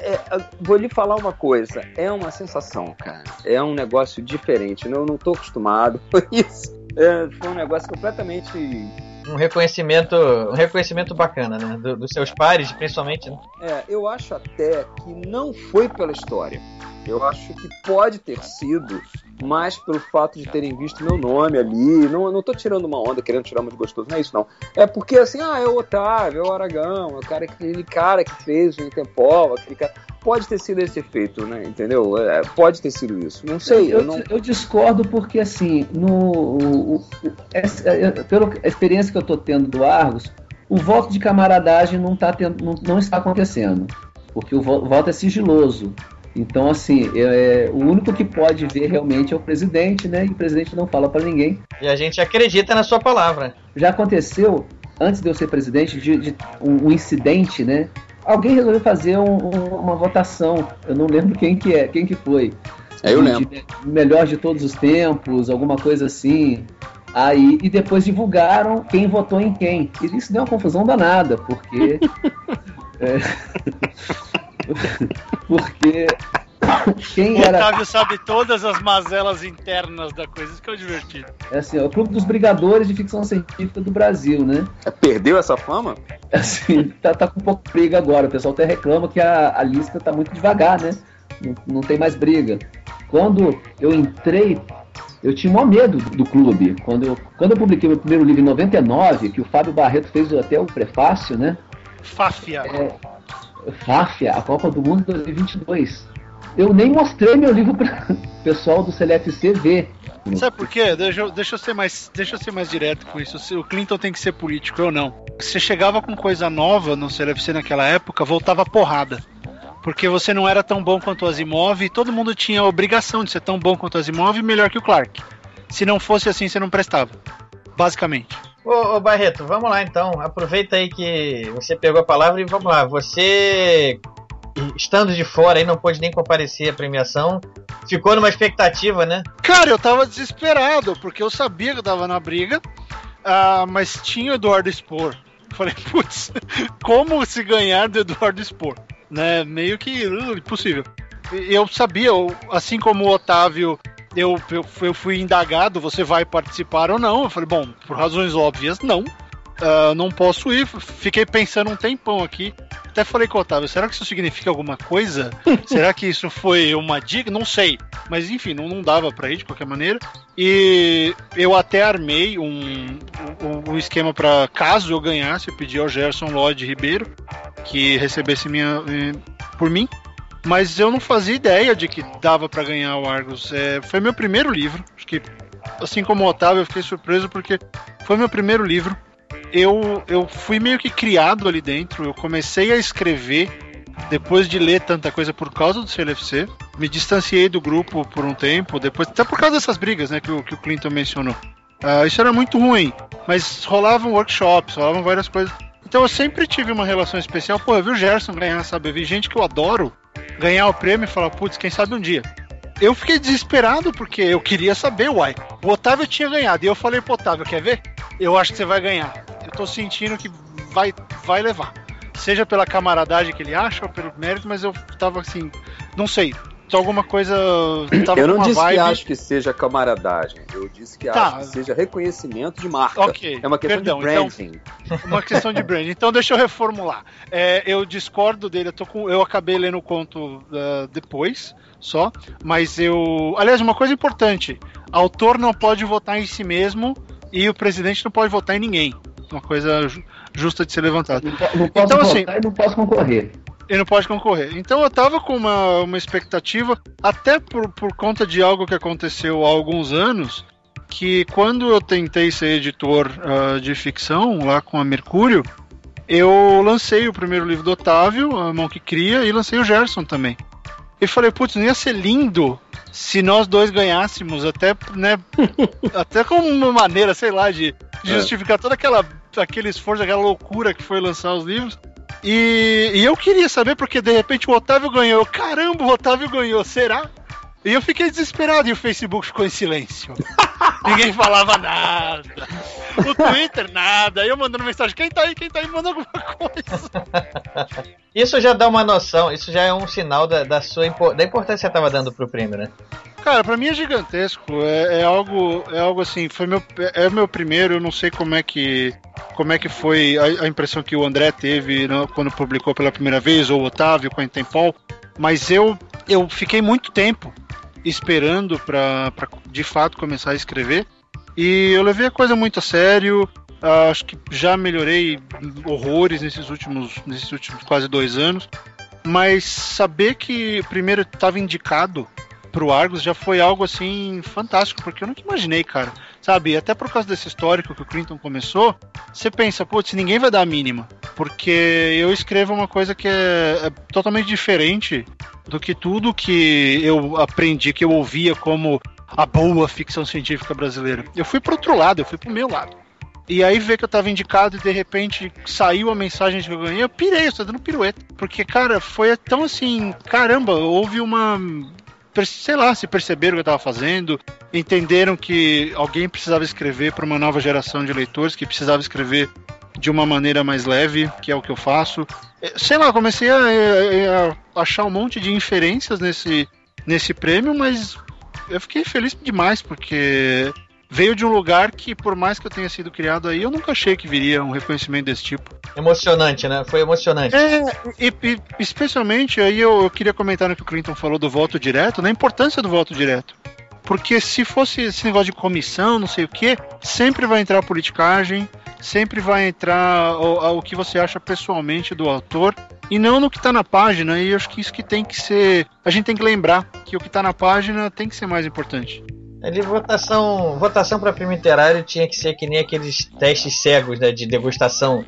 é, vou lhe falar uma coisa, é uma sensação, cara. É um negócio diferente. Eu não estou acostumado com isso. É, foi um negócio completamente. Um reconhecimento, um reconhecimento bacana, né? Do, dos seus pares, principalmente. Né? É, eu acho até que não foi pela história. Eu acho que pode ter sido mais pelo fato de terem visto meu nome ali. Não, não tô tirando uma onda, querendo tirar muito gostoso, não é isso não. É porque assim, ah, é o Otávio, é o Aragão, é o cara, aquele cara que fez o Intempova, aquele cara. Pode ter sido esse efeito, né? Entendeu? É, pode ter sido isso. Não sei. Eu, eu, não... eu discordo porque assim, no, o, o, essa, pela experiência que eu tô tendo do Argos, o voto de camaradagem não, tá tendo, não, não está acontecendo. Porque o voto é sigiloso. Então, assim, é, é, o único que pode ver realmente é o presidente, né? E o presidente não fala para ninguém. E a gente acredita na sua palavra. Já aconteceu, antes de eu ser presidente, de, de um, um, incidente, né? Alguém resolveu fazer um, um, uma votação. Eu não lembro quem que é, quem que foi. É, eu lembro. De, melhor de todos os tempos, alguma coisa assim. Aí, e depois divulgaram quem votou em quem. E isso deu uma confusão danada, porque. é, Porque quem era. O Otávio sabe todas as mazelas internas da coisa, isso que é o divertido. É assim, é o Clube dos Brigadores de Ficção Científica do Brasil, né? Perdeu essa fama? Assim, tá, tá com um pouco de briga agora. O pessoal até reclama que a, a lista tá muito devagar, né? Não, não tem mais briga. Quando eu entrei, eu tinha maior medo do clube. Quando eu, quando eu publiquei meu primeiro livro em 99, que o Fábio Barreto fez até o prefácio, né? Fáfia. É, FAFIA, a Copa do Mundo 2022. Eu nem mostrei meu livro para o pessoal do CLFC ver. Sabe por quê? Deixa, deixa, eu ser mais, deixa eu ser mais direto com isso. O Clinton tem que ser político, eu não. você chegava com coisa nova no CLFC naquela época, voltava porrada. Porque você não era tão bom quanto o Asimov e todo mundo tinha a obrigação de ser tão bom quanto o Asimov e melhor que o Clark. Se não fosse assim, você não prestava. Basicamente. Ô, ô, Barreto, vamos lá então. Aproveita aí que você pegou a palavra e vamos lá. Você, estando de fora aí, não pôde nem comparecer à premiação, ficou numa expectativa, né? Cara, eu tava desesperado, porque eu sabia que eu tava na briga, ah, mas tinha o Eduardo Spor. Falei, putz, como se ganhar do Eduardo Spor? Né? Meio que uh, impossível. E Eu sabia, eu- assim como o Otávio, eu, eu, eu fui indagado, você vai participar ou não? Eu falei, bom, por razões óbvias, não. Ah, não posso ir. Fiquei pensando um tempão aqui. Até falei com o Otávio, será que isso significa alguma coisa? será que isso foi uma dica? Não sei. Mas enfim, não, não dava pra ir de qualquer maneira. E eu até armei um, um, um esquema pra caso eu ganhasse, eu pedi ao Gerson Lodge Ribeiro que recebesse minha, eh, por mim. Mas eu não fazia ideia de que dava pra ganhar o Argos. É, foi meu primeiro livro. Acho que, assim como o Otávio, eu fiquei surpreso porque foi meu primeiro livro. Eu, eu fui meio que criado ali dentro. Eu comecei a escrever depois de ler tanta coisa por causa do CLFC. Me distanciei do grupo por um tempo, depois até por causa dessas brigas né, que, o, que o Clinton mencionou. Ah, isso era muito ruim, mas rolavam workshops, rolavam várias coisas. Então eu sempre tive uma relação especial. Pô, eu vi o Gerson ganhar, sabe? Eu vi gente que eu adoro ganhar o prêmio e falar, putz, quem sabe um dia. Eu fiquei desesperado porque eu queria saber, uai. O Otávio tinha ganhado. E eu falei pro Otávio, quer ver? Eu acho que você vai ganhar. Eu tô sentindo que vai, vai levar. Seja pela camaradagem que ele acha ou pelo mérito, mas eu tava assim, não sei. Alguma coisa. Tava eu não disse vibe. que acho que seja camaradagem. Eu disse que Tá. acho que seja reconhecimento de marca. Ok, É uma questão perdão, de branding. Uma questão de brand. Então deixa eu reformular. É, eu discordo dele, eu, tô com, eu acabei lendo o conto ah, depois, só. Mas eu. Aliás, uma coisa importante: autor não pode votar em si mesmo e o presidente não pode votar em ninguém. Uma coisa ju- justa de ser levantada. Não posso Então, assim, votar e não posso concorrer. ele não pode concorrer. Então eu tava com uma, uma expectativa, até por, por conta de algo que aconteceu há alguns anos, que quando eu tentei ser editor ah, de ficção lá com a Mercúrio, eu lancei o primeiro livro do Otávio, A Mão que Cria, e lancei o Gerson também. E falei, putz, não ia ser lindo se nós dois ganhássemos, até, né, até como uma maneira, sei lá, de de justificar toda aquela aquele esforço, aquela loucura que foi lançar os livros. E, e eu queria saber, porque de repente o Otávio ganhou. Caramba, o Otávio ganhou, será? E eu fiquei desesperado e o Facebook ficou em silêncio. Ninguém falava nada. O Twitter, nada. Eu mandando mensagem: quem tá aí? Quem tá aí? Manda alguma coisa. Isso já dá uma noção, isso já é um sinal da, da sua da importância que você estava dando pro prêmio, né? Cara, pra mim é gigantesco. É, é algo, é algo assim. Foi meu, é o meu primeiro. Eu não sei como é que, como é que foi a, a impressão que o André teve né, quando publicou pela primeira vez ou o Otávio com a Intempol. Mas eu, eu fiquei muito tempo esperando pra de fato começar a escrever. E eu levei a coisa muito a sério. Ah, acho que já melhorei horrores nesses últimos, nesses últimos quase dois anos. Mas saber que primeiro estava indicado pro Argos já foi algo assim fantástico, porque eu nunca imaginei, cara. Sabe, até por causa desse histórico que o Clinton começou, você pensa, putz, ninguém vai dar a mínima. Porque eu escrevo uma coisa que é, é totalmente diferente do que tudo que eu aprendi, que eu ouvia como a boa ficção científica brasileira. Eu fui pro outro lado, eu fui pro meu lado. E aí ver que eu tava indicado e de repente saiu a mensagem que eu ganhei, eu pirei, eu tô dando pirueta. Porque, cara, foi tão assim, caramba, houve uma. Sei lá, se perceberam o que eu tava fazendo, entenderam que alguém precisava escrever para uma nova geração de leitores, que precisava escrever de uma maneira mais leve, que é o que eu faço. Eh, Sei lá, comecei a, a- a achar um monte de inferências nesse, nesse prêmio, mas eu fiquei feliz demais, porque veio de um lugar que, por mais que eu tenha sido criado aí, eu nunca achei que viria um reconhecimento desse tipo. Emocionante, né? Foi emocionante. É, e, e especialmente aí eu, eu queria comentar no que o Clinton falou do voto direto, na importância do voto direto. Porque se fosse esse negócio de comissão, não sei o que, sempre vai entrar politicagem, sempre vai entrar o, o que você acha pessoalmente do autor, e não no que tá na página, e eu acho que isso que tem que ser. A gente tem que lembrar que o que tá na página tem que ser mais importante. Ali, votação, votação para prêmio literário tinha que ser que nem aqueles testes cegos né, de degustação.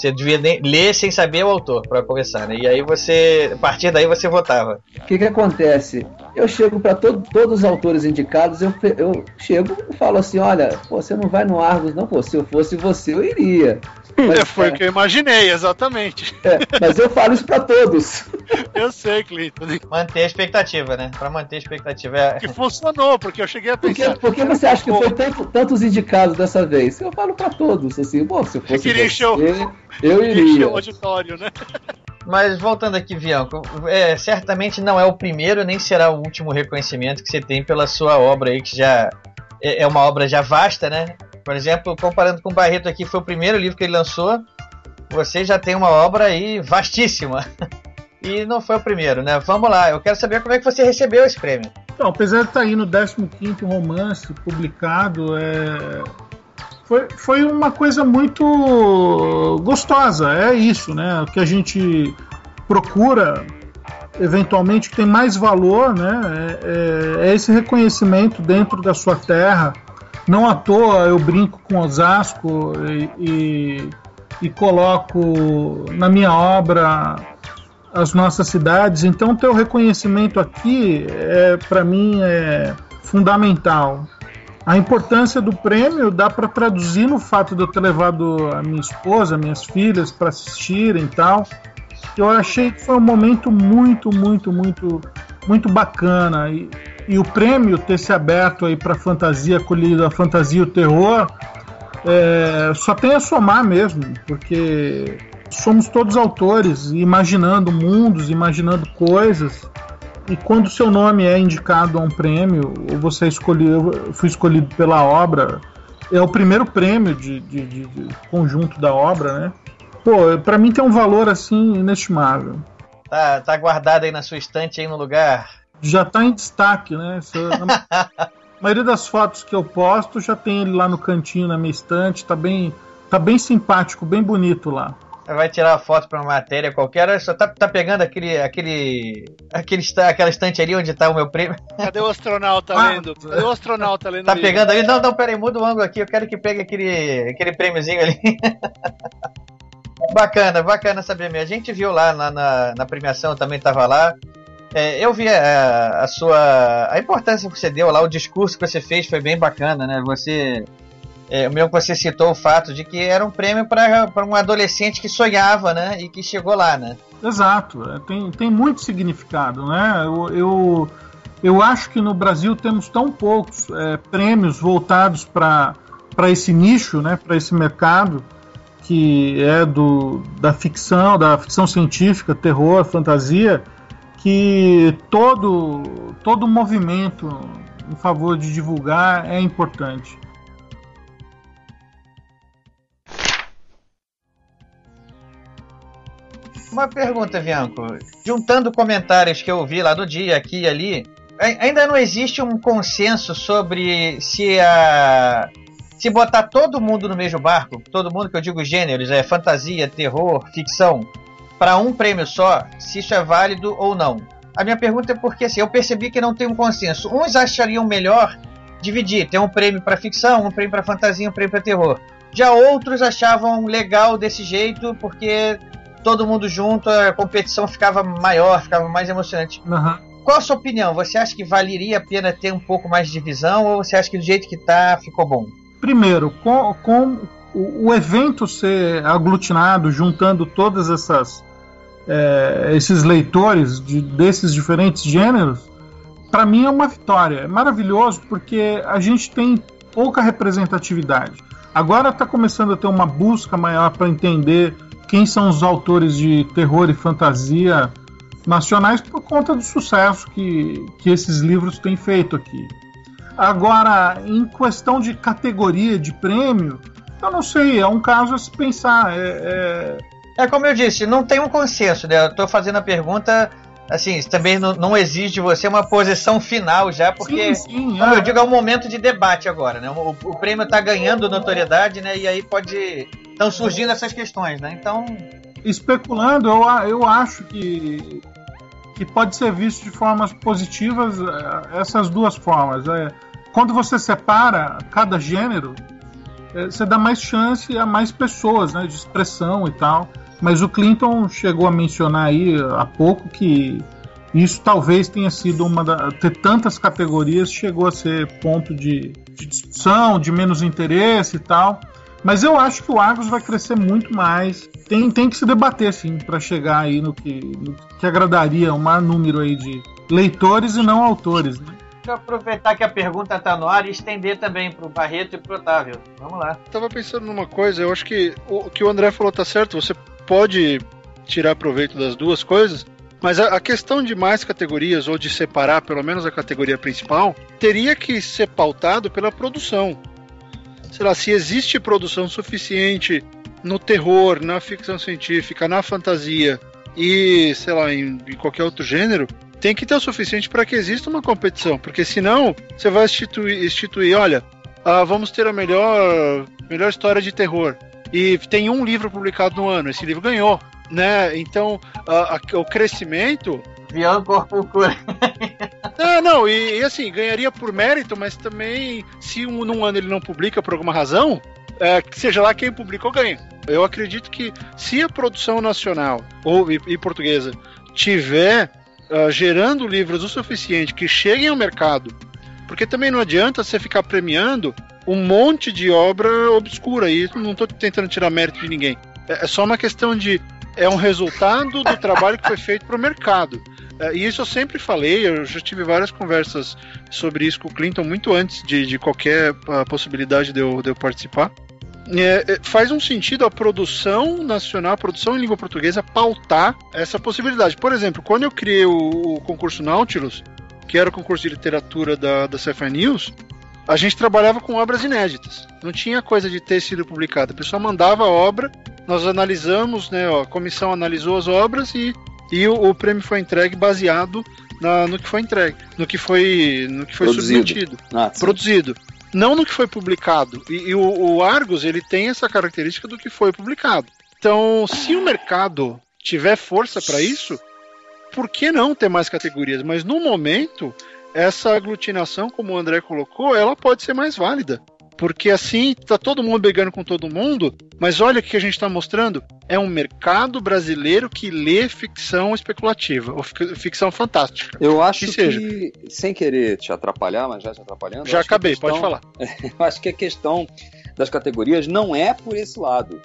Você devia ler sem saber o autor, para começar, né? E aí você, a partir daí você votava. O que, que acontece? Eu chego para to todos os autores indicados, eu, eu chego e falo assim: olha, pô, você não vai no Argos, não, pô, se eu fosse você, eu iria. Mas, é, foi o que eu imaginei, exatamente. É, mas eu falo isso para todos. Eu sei, Cleiton. Manter a expectativa, né? Para manter a expectativa. É... Que funcionou, porque eu cheguei a pensar. Por que, você acha que foi tanto, tantos indicados dessa vez? Eu falo para todos, assim, bom, se eu fosse você, show. Eu iria. o auditório, né? Mas voltando aqui, Bianco, é, certamente não é o primeiro nem será o último reconhecimento que você tem pela sua obra aí, que já é, é uma obra já vasta, né? Por exemplo, comparando com o Barreto aqui, foi o primeiro livro que ele lançou. Você já tem uma obra aí vastíssima. E não foi o primeiro, né? Vamos lá, eu quero saber como é que você recebeu esse prêmio. Então, apesar de estar aí no 15 romance publicado, é... foi, foi uma coisa muito gostosa, é isso, né? O que a gente procura eventualmente que tem mais valor, né? É, é, é esse reconhecimento dentro da sua terra, não à toa eu brinco com Osasco e, e, e coloco na minha obra as nossas cidades. Então, ter o reconhecimento aqui, é, para mim, é fundamental. A importância do prêmio dá para traduzir no fato de eu ter levado a minha esposa, minhas filhas para assistirem e tal. Eu achei que foi um momento muito, muito, muito, muito bacana. E, e o prêmio ter se aberto aí para fantasia, acolhido a fantasia e o terror, é, só tem a somar mesmo, porque somos todos autores, imaginando mundos, imaginando coisas. E quando seu nome é indicado a um prêmio, ou você escolheu, eu fui escolhido pela obra, é o primeiro prêmio de, de, de, de conjunto da obra, né? Pô, para mim tem um valor assim inestimável. Tá, tá guardado aí na sua estante aí no lugar já está em destaque, né? a maioria das fotos que eu posto já tem ele lá no cantinho na minha estante, tá bem, tá bem simpático, bem bonito lá. Vai tirar foto para uma matéria qualquer, só tá, tá pegando aquele, aquele, aquele aquela estante ali onde tá o meu prêmio. Cadê o astronauta ah, lendo? Cadê o astronauta lendo? Tá pegando ali? Não, não, peraí, muda o ângulo aqui, eu quero que pegue aquele, aquele prêmiozinho ali. bacana, bacana saber mesmo. A gente viu lá na, na, na premiação, também tava lá. É, eu vi a, a, sua. a importância que você deu lá, o discurso que você fez foi bem bacana, né? Você. É, mesmo que você citou o fato de que era um prêmio para um adolescente que sonhava, né? E que chegou lá, né? Exato, é, tem, tem muito significado, né? Eu, eu, eu acho que no Brasil temos tão poucos é, prêmios voltados para esse nicho, né? Para esse mercado que é do, da ficção, da ficção científica, terror, fantasia que todo todo movimento em favor de divulgar é importante. Uma pergunta, Bianco. Juntando comentários que eu vi lá do dia, aqui e ali, ainda não existe um consenso sobre se a se botar todo mundo no mesmo barco, todo mundo que eu digo gêneros, é fantasia, terror, ficção, para um prêmio só, se isso é válido ou não. A minha pergunta é porque assim, eu percebi que não tem um consenso. Uns achariam melhor dividir, ter um prêmio para ficção, um prêmio para fantasia, um prêmio para terror. Já outros achavam legal desse jeito porque todo mundo junto, a competição ficava maior, ficava mais emocionante. Uhum. Qual a sua opinião? Você acha que valeria a pena ter um pouco mais de divisão ou você acha que do jeito que tá ficou bom? Primeiro, com, com o, evento ser aglutinado, juntando todas essas é, esses leitores de, desses diferentes gêneros, para mim é uma vitória. É maravilhoso porque a gente tem pouca representatividade. Agora está começando a ter uma busca maior para entender quem são os autores de terror e fantasia nacionais por conta do sucesso que, que esses livros têm feito aqui. Agora, em questão de categoria de prêmio, eu não sei, é um caso a se pensar. É, é é como eu disse, não tem um consenso, né? Eu tô fazendo a pergunta assim, também não, não, exige de você uma posição final já, porque, sim, sim, como é. eu digo, é um momento de debate agora, né? O, o prêmio está ganhando notoriedade, né? E aí pode. Estão surgindo essas questões, né? Então. Especulando, eu, eu acho que, que pode ser visto de formas positivas eh, essas duas formas. É, quando você separa cada gênero, é, você dá mais chance a mais pessoas, né, de expressão e tal. Mas o Clinton chegou a mencionar aí há pouco que isso talvez tenha sido uma da, ter tantas categorias chegou a ser ponto de, de discussão, de menos interesse e tal. Mas eu acho que o Argos vai crescer muito mais. Tem, tem que se debater, sim, para chegar aí no que, no que agradaria o maior número aí de leitores e não autores. Né? Deixa eu aproveitar que a pergunta está no ar e estender também para o Barreto e para o Otávio. Vamos lá. Tava pensando numa coisa, eu acho que o que o André falou tá certo. Você pode tirar proveito das duas coisas, mas a, a, questão de mais categorias, ou de separar pelo menos a categoria principal, teria que ser pautado pela produção sei lá, se existe produção suficiente no terror, na ficção científica, na fantasia e, sei lá, em, em qualquer outro gênero, tem que ter o suficiente para que exista uma competição, porque senão você vai instituir, instituir olha, ah, vamos ter a melhor, melhor história de terror. E tem um livro publicado no ano, esse livro ganhou, né? Então, a, a, o crescimento Bianco procura. não, não, e, e, assim, ganharia por mérito, mas também, se um, num ano ele não publica por alguma razão, é, seja lá quem publicou, ganha. Eu acredito que se a produção nacional ou e, e portuguesa tiver uh, gerando livros o suficiente que cheguem ao mercado, porque também não adianta você ficar premiando um monte de obra obscura, e não estou tentando tirar mérito de ninguém. É, é só uma questão de é um resultado do trabalho que foi feito para o mercado. É, e isso eu sempre falei, eu já tive várias conversas sobre isso com o Clinton muito antes de, de qualquer uh, possibilidade de eu, de eu participar. É, é, faz um sentido a produção nacional, a produção em língua portuguesa, pautar essa possibilidade. Por exemplo, quando eu criei o, o concurso Nautilus, que era o concurso de literatura da, da Sci-Fi News, a gente trabalhava com obras inéditas. Não tinha coisa de ter sido publicada. A pessoa mandava a obra, nós analisamos, né, ó, a comissão analisou as obras e e o, o prêmio foi entregue baseado na, no que foi entregue, no que foi, no que foi produzido. submetido, ah, produzido. Não no que foi publicado. E, e o, o Argos ele tem essa característica do que foi publicado. Então, se o mercado tiver força para isso, por que não ter mais categorias? Mas no momento, essa aglutinação, como o André colocou, ela pode ser mais válida. Porque assim tá todo mundo brigando com todo mundo, mas olha o que a gente está mostrando: é um mercado brasileiro que lê ficção especulativa, ou ficção fantástica. Eu acho que, que sem querer te atrapalhar, mas já te atrapalhando. Já acabei, questão, pode falar. eu acho que a questão das categorias não é por esse lado.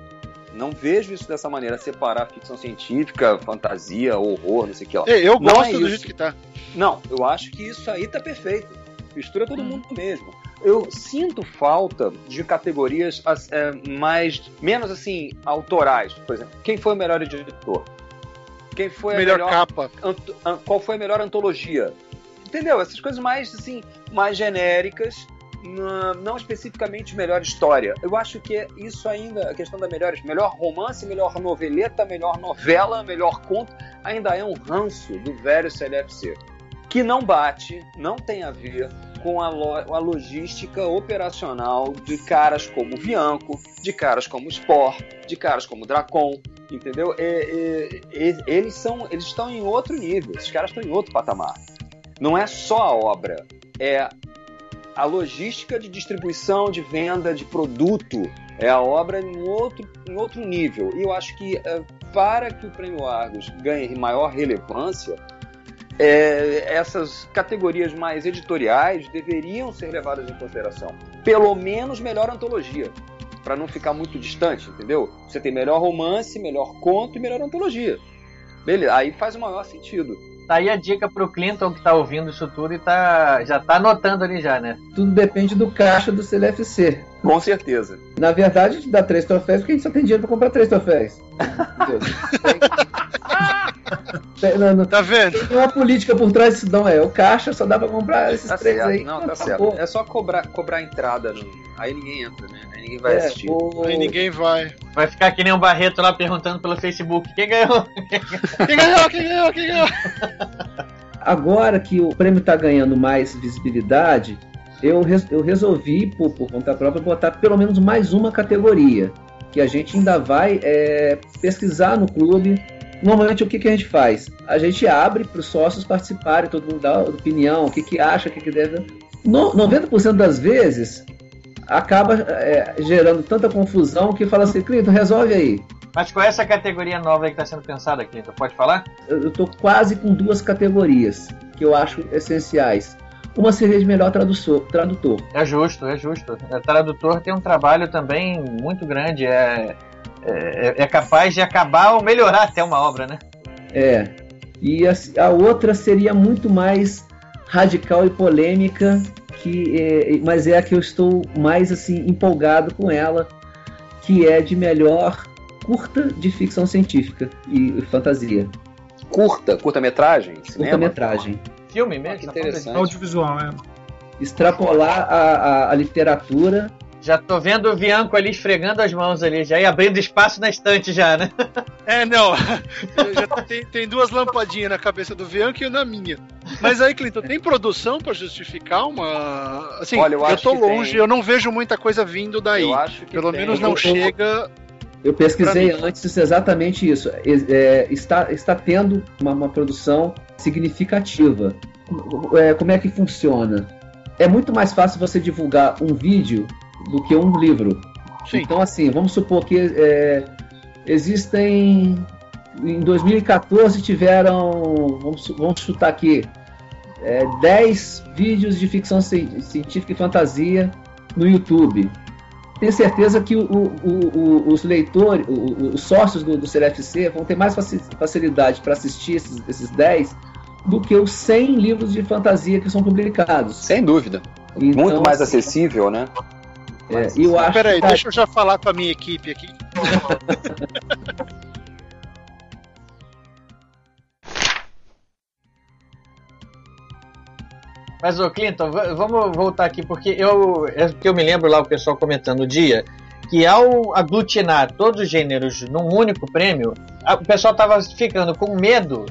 Não vejo isso dessa maneira, separar ficção científica, fantasia, horror, não sei o que lá. Eu gosto é do jeito que tá. Não, eu acho que isso aí tá perfeito. Mistura todo hum. mundo mesmo eu sinto falta de categorias é, mais menos assim autorais. Por exemplo, quem foi o melhor editor? Quem foi a melhor, melhor capa? Qual foi a melhor antologia? Entendeu? Essas coisas mais assim, mais genéricas, não especificamente melhor história. Eu acho que isso ainda, a questão da melhor, melhor romance, melhor noveleta, melhor novela, melhor conto, ainda é um ranço do velho CLFC. Que não bate, não tem a ver com a, a logística operacional de caras como Bianco, de caras como Sport, de caras como Dracon, entendeu? E, e, e, eles são, eles estão em outro nível. Esses caras estão em outro patamar. Não é só a obra, é a logística de distribuição, de venda, de produto. É a obra em outro, em outro nível. E eu acho que é, para que o Prêmio Argos ganhe maior relevância, é, essas categorias mais editoriais deveriam ser levadas em consideração. Pelo menos melhor antologia, para não ficar muito distante, entendeu? Você tem melhor romance, melhor conto e melhor antologia. Beleza, aí faz o maior sentido. Tá aí a dica pro Clinton que tá ouvindo isso tudo e tá, já tá anotando ali já, né? Tudo depende do caixa do CLFC. Com certeza. Na verdade, a gente dá três troféus porque a gente só tem dinheiro pra comprar três troféus. não, não, tá vendo? Tem uma política por trás disso, não é. O caixa só dá pra comprar esses tá três certo. aí. Não, tá certo. É só cobrar, cobrar entrada. No... Aí ninguém entra, né? Aí ninguém vai é, assistir. O... Aí ninguém vai. Vai ficar que nem o Barreto lá perguntando pelo Facebook: quem ganhou? quem ganhou? Quem ganhou? Quem ganhou? Agora que o prêmio tá ganhando mais visibilidade, eu, res, eu resolvi, por, por conta própria, botar pelo menos mais uma categoria. Que a gente ainda vai é, pesquisar no clube normalmente o que, que a gente faz? A gente abre para os sócios participarem, todo mundo dá opinião, o que, que acha, o que, que deve. no, 90% das vezes acaba é, gerando tanta confusão que fala assim, Clinton, resolve aí. Mas qual é essa categoria nova aí que está sendo pensada, Clinton? Pode falar? Eu estou quase com duas categorias que eu acho essenciais. Uma seria de melhor tradutor, tradutor. É justo, é justo. O tradutor tem um trabalho também muito grande. É, é, é capaz de acabar ou melhorar até uma obra, né? É. E a, a outra seria muito mais radical e polêmica, que é, mas é a que eu estou mais assim empolgado com ela, que é de melhor curta de ficção científica e fantasia. Curta, curta-metragem? Curta-metragem. Filme mesmo? Que interessante. Audiovisual, é. Extrapolar a, a, a literatura já tô vendo o Bianco ali esfregando as mãos ali, já e abrindo espaço na estante já, né? É, não. já tem, tem, duas lampadinhas na cabeça do Bianco e na minha. Mas aí, Clinton, tem produção para justificar uma. Assim, Olha, eu, eu tô longe, tem. eu não vejo muita coisa vindo daí. Eu acho que Pelo tem. menos não eu, chega. Eu pesquisei antes exatamente isso. É, está, está tendo uma, uma produção significativa. É, como é que funciona? É muito mais fácil você divulgar um vídeo do que um livro. Sim. Então, assim, vamos supor que é, existem. Em 2014 tiveram, vamos, vamos chutar aqui, é, 10 vídeos de ficção científica e fantasia no YouTube. Tenho certeza que o, o, o, os leitores, os sócios do, do CLFC vão ter mais facilidade para assistir esses, esses 10 do que os 100 livros de fantasia que são publicados. Sem dúvida. Então, Muito mais assim, acessível, né? É, eu acho peraí, que... deixa eu já falar com a minha equipe aqui. Mas, ô Clinton, vamos voltar aqui, porque eu, é que eu me lembro lá o pessoal comentando no dia que ao aglutinar todos os gêneros num único prêmio, a, o pessoal estava ficando com medo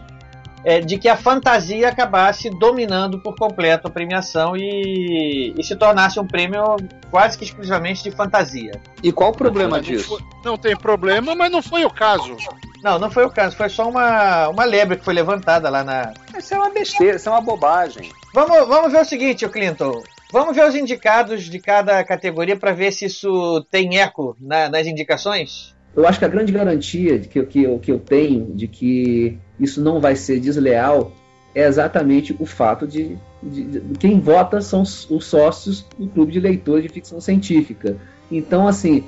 é, de que a fantasia acabasse dominando por completo a premiação e, e, se tornasse um prêmio quase que exclusivamente de fantasia. E qual o problema disso? Não tem problema, mas não foi o caso. Não, não foi o caso. Foi só uma, uma lebre que foi levantada lá na. Isso é uma besteira, isso é uma bobagem. Vamos, vamos ver o seguinte, Clinton. Vamos ver os indicados de cada categoria para ver se isso tem eco na, nas indicações? Eu acho que a grande garantia que, que, que eu tenho de que isso não vai ser desleal é exatamente o fato de, de, de, quem vota são os, os sócios do clube de leitores de ficção científica. Então, assim,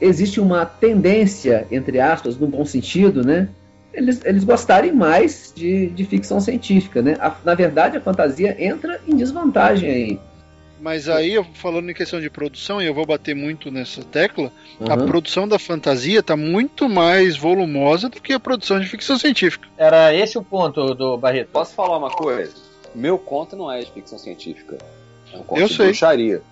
existe uma tendência, entre aspas, no bom sentido, né? Eles, eles gostarem mais de, de ficção científica, né? A, na verdade, a fantasia entra em desvantagem aí. Mas aí, falando em questão de produção, e eu vou bater muito nessa tecla, uhum. a produção da fantasia está muito mais volumosa do que a produção de ficção científica. Era esse o ponto do Barreto. Posso falar uma coisa? Meu conto não é de ficção científica. É um conto eu de sei. bruxaria.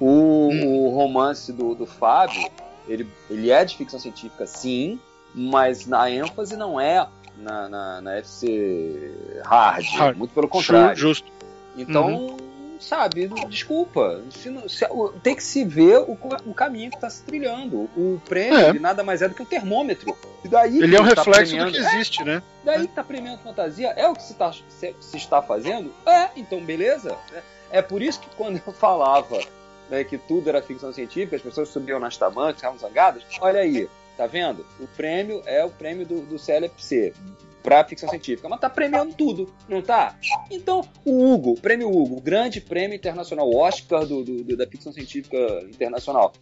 O, hum. o romance do, do Fábio, ele, ele é de ficção científica, sim, mas na ênfase não é na, na, na FC hard, hard. muito pelo contrário. Justo. Então, uhum sabe, desculpa. Se, se, tem que se ver o, o caminho que está se trilhando. O prêmio é. nada mais é do que um termômetro. E daí ele é um tá reflexo do que existe, é, né? Daí que tá premiando fantasia. É o que se, tá, se, se está fazendo? É, então beleza. É, é por isso que quando eu falava né, que tudo era ficção científica, as pessoas subiam nas tamanhas, ficavam zangadas. Olha aí, tá vendo? O prêmio é o prêmio do, do CLFC para ficção científica, mas tá premiando tudo, não tá? Então, o Hugo, prêmio Hugo, grande prêmio internacional, Oscar do, do, da ficção científica internacional,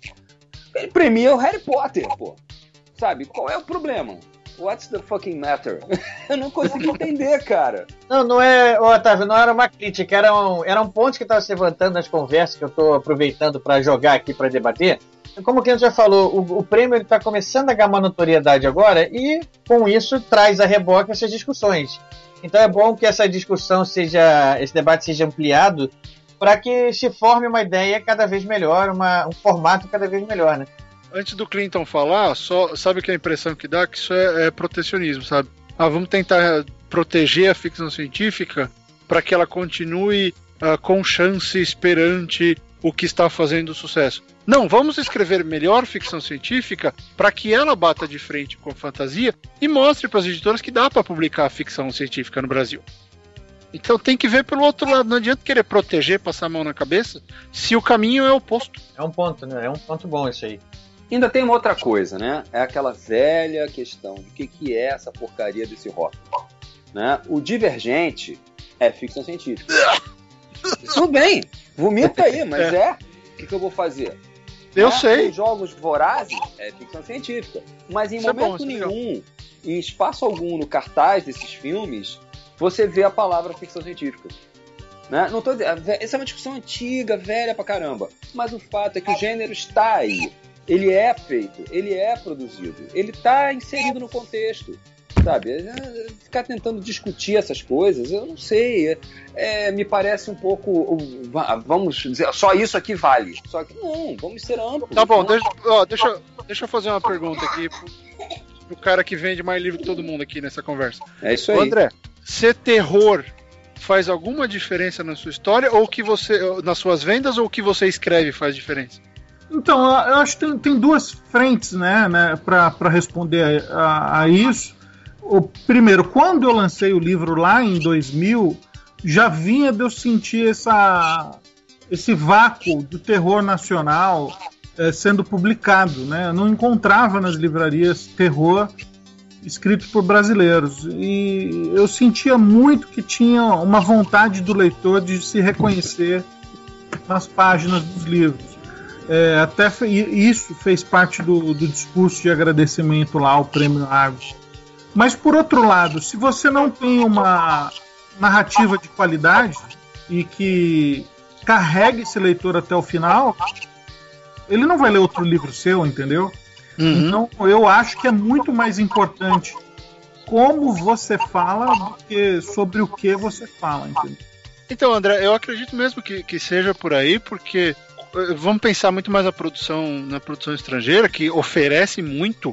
ele premia o Harry Potter, pô. Sabe? Qual é o problema? What's the fucking matter? Eu não consigo entender, cara. Não, não é, Otávio, não era uma crítica, era um, era um ponto que estava se levantando nas conversas que eu estou aproveitando para jogar aqui para debater como o Clint já falou, o, o prêmio está começando a ganhar notoriedade agora e, com isso, traz a reboque essas discussões. Então é bom que essa discussão seja, esse debate seja ampliado para que se forme uma ideia cada vez melhor, uma, um formato cada vez melhor, né? Antes do Clinton falar, só sabe que a impressão que dá que isso é, é protecionismo, sabe? Ah, vamos tentar proteger a ficção científica para que ela continue uh, com chances perante o que está fazendo sucesso. Não, vamos escrever melhor ficção científica para que ela bata de frente com a fantasia e mostre para as editoras que dá para publicar ficção científica no Brasil. Então tem que ver pelo outro lado. Não adianta querer proteger, passar a mão na cabeça, se o caminho é oposto. É um ponto, né? É um ponto bom isso aí. Ainda tem uma outra coisa, né? É aquela velha questão de o que, que é essa porcaria desse rock. Né? O Divergente é ficção científica. Tudo bem, vomita aí, mas é. O que, que eu vou fazer? Eu Né? sei. Os jogos vorazes é ficção científica. Mas em Isso é bom, momento é nenhum, em espaço algum no cartaz desses filmes, você vê a palavra ficção científica. Né? Não tô essa é uma discussão antiga, velha pra caramba. Mas o fato é que o gênero está aí. Ele é feito, ele é produzido, ele está inserido no contexto. Sabe? É, Ficar tentando discutir essas coisas, eu não sei. é- é, me parece um pouco. va- Vamos dizer, só isso aqui vale. Só que não, vamos ser amplos. Tá bom, deixa, ó, deixa, deixa eu fazer uma pergunta aqui pro, pro cara que vende mais livro que todo mundo aqui nessa conversa. É isso aí. André, ser terror faz alguma diferença na sua história ou que você nas suas vendas ou o que você escreve faz diferença? Então, eu eu acho que tem, tem duas frentes, né, né para responder a, a- a isso. O primeiro, quando eu lancei o livro lá em 2000, já vinha de eu sentir essa, esse vácuo do terror nacional eh, sendo publicado, né? Eu não encontrava nas livrarias terror escrito por brasileiros e eu sentia muito que tinha uma vontade do leitor de se reconhecer nas páginas dos livros. É, até isso fez parte do, do discurso de agradecimento lá ao Prêmio Argos. Mas por outro lado, se você não tem uma narrativa de qualidade e que carregue esse leitor até o final, ele não vai ler outro livro seu, entendeu? Então eu acho que é muito mais importante como você fala do que sobre o que você fala, entendeu? Então, André, eu acredito mesmo que, que seja por aí, porque eh, vamos pensar muito mais na produção, na produção estrangeira, que oferece muito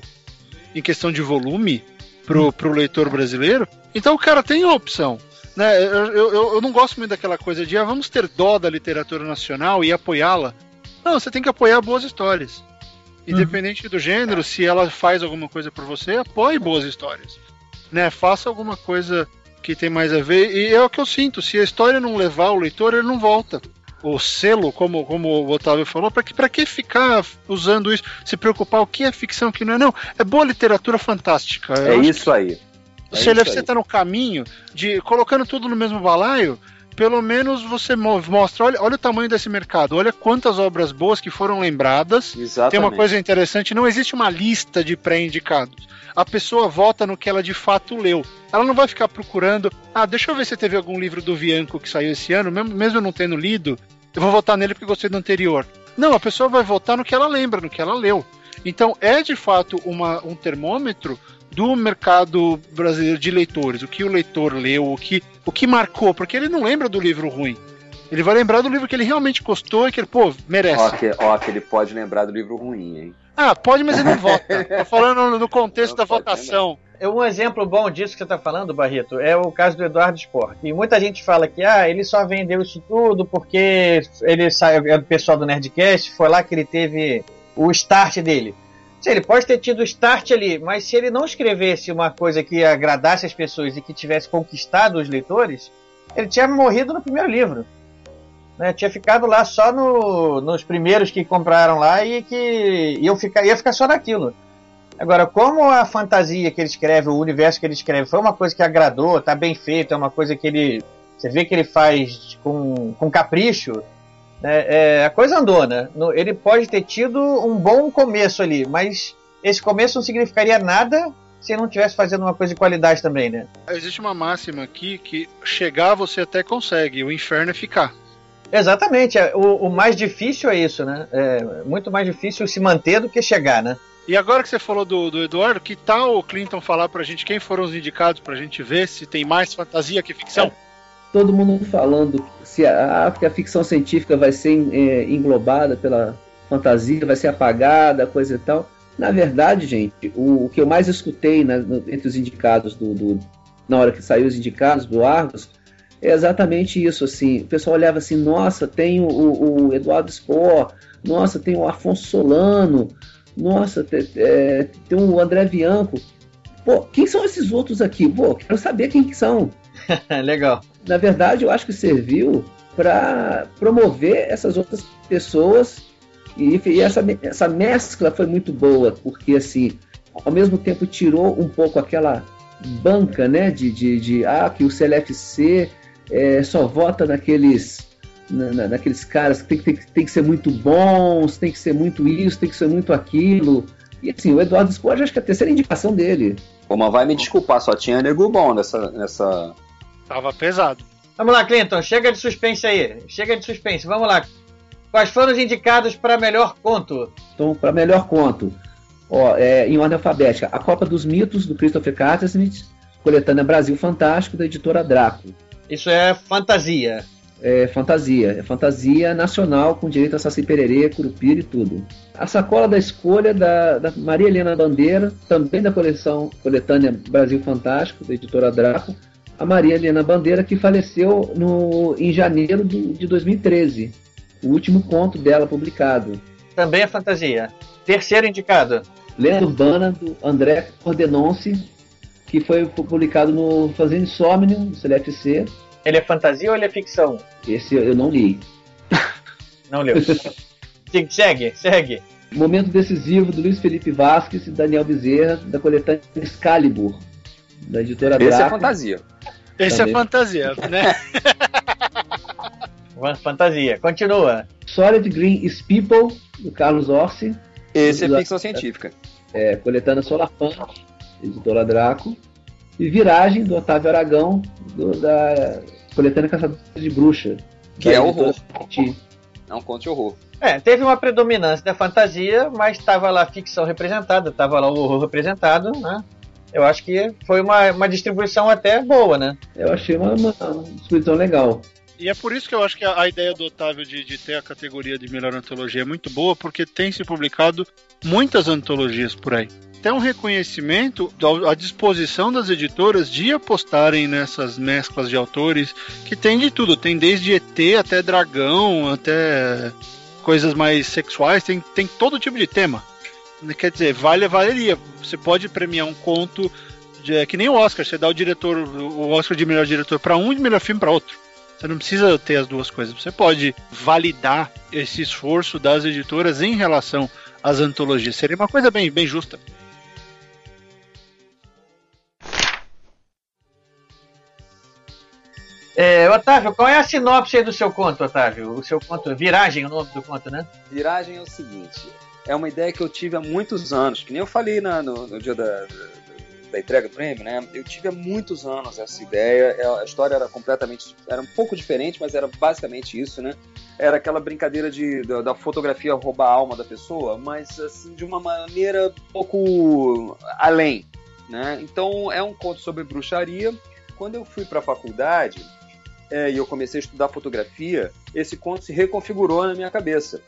em questão de volume pro, pro leitor brasileiro. Então o cara tem a opção. Né? Eu, eu, eu não gosto muito daquela coisa de ah, vamos ter dó da literatura nacional e apoiá-la. Não, você tem que apoiar boas histórias. Independente do gênero, se ela faz alguma coisa por você, apoie boas histórias. Né? Faça alguma coisa que tem mais a ver. E é o que eu sinto: se a história não levar o leitor, ele não volta. O selo, como, como o Otávio falou, para que, pra que ficar usando isso? Se preocupar o que é ficção, o que não é? Não, é boa literatura fantástica. É Eu acho isso aí. o É aí. está no caminho de colocando tudo no mesmo balaio. Pelo menos você mo- mostra, olha, olha o tamanho desse mercado, olha quantas obras boas que foram lembradas. Exatamente. Tem uma coisa interessante, não existe uma lista de pré-indicados. A pessoa vota no que ela de fato leu. Ela não vai ficar procurando, ah, deixa eu ver se teve algum livro do Bianco que saiu esse ano, mesmo, mesmo não tendo lido, eu vou votar nele porque gostei do anterior. Não, a pessoa vai votar no que ela lembra, no que ela leu. Então é de fato uma, um termômetro do mercado brasileiro de leitores, o que o leitor leu, o que, o que marcou, porque ele não lembra do livro ruim. Ele vai lembrar do livro que ele realmente gostou e que ele, pô, merece. Ó que, ó, que ele pode lembrar do livro ruim, hein? Ah, pode, mas ele não vota. Tô falando no contexto da votação. É Um exemplo bom disso que você está falando, Barreto, é o caso do Eduardo Spor. E muita gente fala que ah, ele só vendeu isso tudo porque ele saiu, é do pessoal do Nerdcast, foi lá que ele teve o start dele. Sim, ele pode ter tido start ali, mas se ele não escrevesse uma coisa que agradasse as pessoas e que tivesse conquistado os leitores, ele tinha morrido no primeiro livro. Né? Tinha ficado lá só no- nos primeiros que compraram lá e que iam ficar, ia ficar só naquilo. Agora, como a fantasia que ele escreve, o universo que ele escreve, foi uma coisa que agradou, tá bem feito, é uma coisa que ele. Você vê que ele faz com, com capricho, né? É, a coisa andou, né? No- ele pode ter tido um bom começo ali, mas esse começo não significaria nada se não tivesse fazendo uma coisa de qualidade também, né? Existe uma máxima aqui que chegar você até consegue, o inferno é ficar. Exatamente, é, o, o mais difícil é isso, né? É muito mais difícil se manter do que chegar, né? E agora que você falou do, do Eduardo, que tal o Clinton falar pra gente quem foram os indicados pra gente ver se tem mais fantasia que ficção? Todo mundo falando se a, que a ficção científica vai ser é, englobada pela fantasia, vai ser apagada, coisa e tal. Na verdade, gente, o, o que eu mais escutei na- no- entre os indicados do, do- na hora que saiu os indicados do Argos é exatamente isso. Assim, o pessoal olhava assim: nossa, tem o, o- Eduardo Spohr, nossa, tem o Afonso Solano, nossa, te- é, tem o André Bianco. Pô, quem são esses outros aqui? Pô, quero saber quem que são. Legal. Na verdade, eu acho que serviu para promover essas outras pessoas e, e essa, essa mescla foi muito boa, porque assim, ao mesmo tempo tirou um pouco aquela banca, né, de, de, de ah, que o CLFC é, só vota naqueles na, naqueles caras que tem, tem, tem que ser muito bons, tem que ser muito isso, tem que ser muito aquilo. E assim, o Eduardo Sport, acho que é a terceira indicação dele. Pô, mas vai me desculpar, só tinha nego bom nessa, nessa. Tava pesado. Vamos lá, Clinton, chega de suspense aí. Chega de suspense, vamos lá. Quais foram os indicados para melhor conto? Então, para melhor conto, ó, é, em ordem alfabética, A Copa dos Mitos, do Christopher Cattersmith, coletânea Brasil Fantástico, da editora Draco. Isso é fantasia. É fantasia. É fantasia nacional, com direito a Saci Pererê, Curupira e tudo. A sacola da escolha da, da Maria Helena Bandeira, também da coleção coletânea Brasil Fantástico, da editora Draco. A Maria Helena Bandeira, que faleceu no, em janeiro de, de 2013. O último conto dela publicado. Também é fantasia. Terceiro indicado. Lenda Urbana, do André Cordenonce, que foi publicado no Fazendo Insomnium, do CLFC. Ele é fantasia ou ele é ficção? Esse eu não li. Não leu. segue, segue. Momento decisivo do Luiz Felipe Vasques e Daniel Bezerra, da coletânea Excalibur, da editora Esse Draco. é fantasia. Esse Também. é fantasia, né? Fantasia. Continua. Solid Green is People, do Carlos Orsi. Esse é Do- ficção científica. É, coletânea Solafan, editora Draco. E Viragem, do Otávio Aragão, do- da coletânea Caçadores de Bruxa. Que é horror. É um conto de horror. É, teve uma predominância da fantasia, mas estava lá a ficção representada, estava lá o horror representado, né? Eu acho que foi uma, uma distribuição até boa, né? Eu achei uma, uma distribuição legal. E é por isso que eu acho que a, a ideia do Otávio de, de ter a categoria de melhor antologia é muito boa, porque tem se publicado muitas antologias por aí. Tem um reconhecimento da- à disposição das editoras de apostarem nessas mesclas de autores, que tem de tudo, tem desde ET até dragão, até coisas mais sexuais, tem, tem todo tipo de tema. Quer dizer, vale valeria. Você pode premiar um conto de- é que nem o Oscar, você dá o diretor, o Oscar de melhor diretor para um e de melhor filme para outro. Você não precisa ter as duas coisas. Você pode validar esse esforço das editoras em relação às antologias. Seria uma coisa bem, bem justa. É, Otávio, qual é a sinopse aí do seu conto, Otávio? O seu conto, Viragem, o nome do conto, né? Viragem é o seguinte: é uma ideia que eu tive há muitos anos, que nem eu falei na- no, no dia da, da, entrega do prêmio, né? Eu tive há muitos anos essa ideia. É, A história era completamente. Era um pouco diferente, mas era basicamente isso, né? Era aquela brincadeira de, da, da fotografia roubar a alma da pessoa, mas assim, de uma maneira um pouco além. Né? Então é um conto sobre bruxaria. Quando eu fui para a faculdade, é, e eu comecei a estudar fotografia, esse conto se reconfigurou na minha cabeça.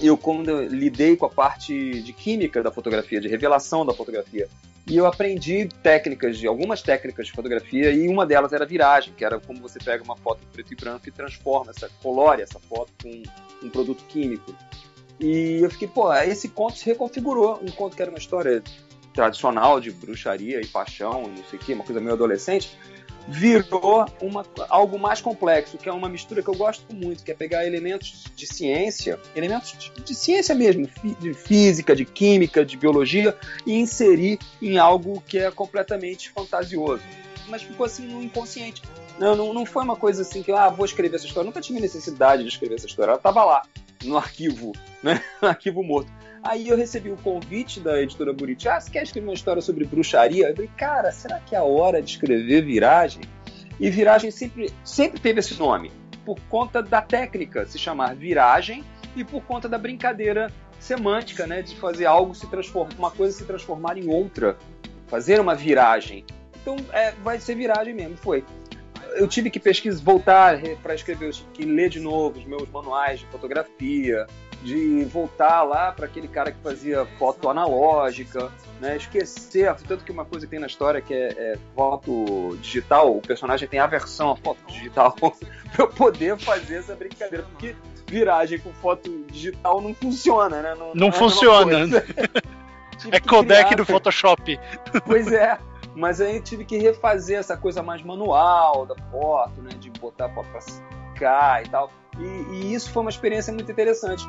Eu, quando eu lidei com a parte de química da fotografia, de revelação da fotografia, e eu aprendi técnicas, de algumas técnicas de fotografia, e uma delas era viragem, que era como você pega uma foto preto e branco e transforma, essa, colore essa foto com um produto químico. E eu fiquei, pô, esse conto se reconfigurou. Um conto que era uma história tradicional de bruxaria e paixão, não sei o que, uma coisa meio adolescente, virou uma, algo mais complexo, que é uma mistura que eu gosto muito, que é pegar elementos de ciência, elementos de, de ciência mesmo, de física, de química, de biologia, e inserir em algo que é completamente fantasioso. Mas ficou assim no inconsciente. Não, não, não foi uma coisa assim que, ah, vou escrever essa história. Eu nunca tive necessidade de escrever essa história. Ela estava lá, no arquivo, né? No arquivo morto. Aí eu recebi o convite da editora Buriti. Ah, você quer escrever uma história sobre bruxaria? Eu falei, cara, será que é a hora de escrever Viragem? E Viragem sempre, sempre teve esse nome, por conta da técnica se chamar Viragem e por conta da brincadeira semântica, né? De fazer algo se transformar, uma coisa se transformar em outra. Fazer uma viragem. Então, é, vai ser viragem mesmo, foi eu tive que pesquisar, voltar para escrever, que ler de novo os meus manuais de fotografia, de voltar lá para aquele cara que fazia foto analógica, né? Esquecer, tanto que uma coisa que tem na história que é, é foto digital, o personagem tem aversão à foto digital, para eu poder fazer essa brincadeira, porque viragem com foto digital não funciona, né? Não é a mesma funciona. É que codec criar- do Photoshop. Pois é. Mas aí eu tive que refazer essa coisa mais manual da foto, né? De botar a foto pra secar e tal. E, e isso foi uma experiência muito interessante.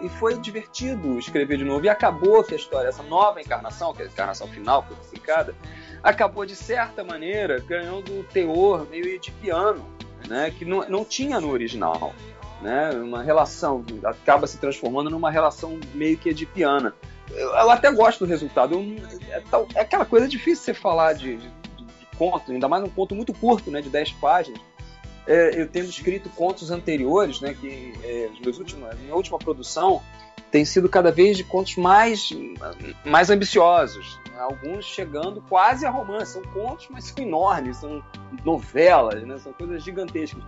E foi divertido escrever de novo. E acabou que a história, essa nova encarnação, que é a encarnação final, foi publicada, acabou de certa maneira ganhando um teor meio de piano, né? Que não, não tinha no original. Né, uma relação acaba se transformando numa relação meio que edipiana eu, eu até gosto do resultado. Eu, é, é, aquela coisa difícil você falar de, de, de, conto, ainda mais um conto muito curto, né, de 10 páginas. É, eu tendo escrito contos anteriores, né, que é, meus últimos, minha última produção tem sido cada vez de contos mais, mais ambiciosos. Né, alguns chegando quase a romance. São contos, mas são enormes, são novelas, né, são coisas gigantescas.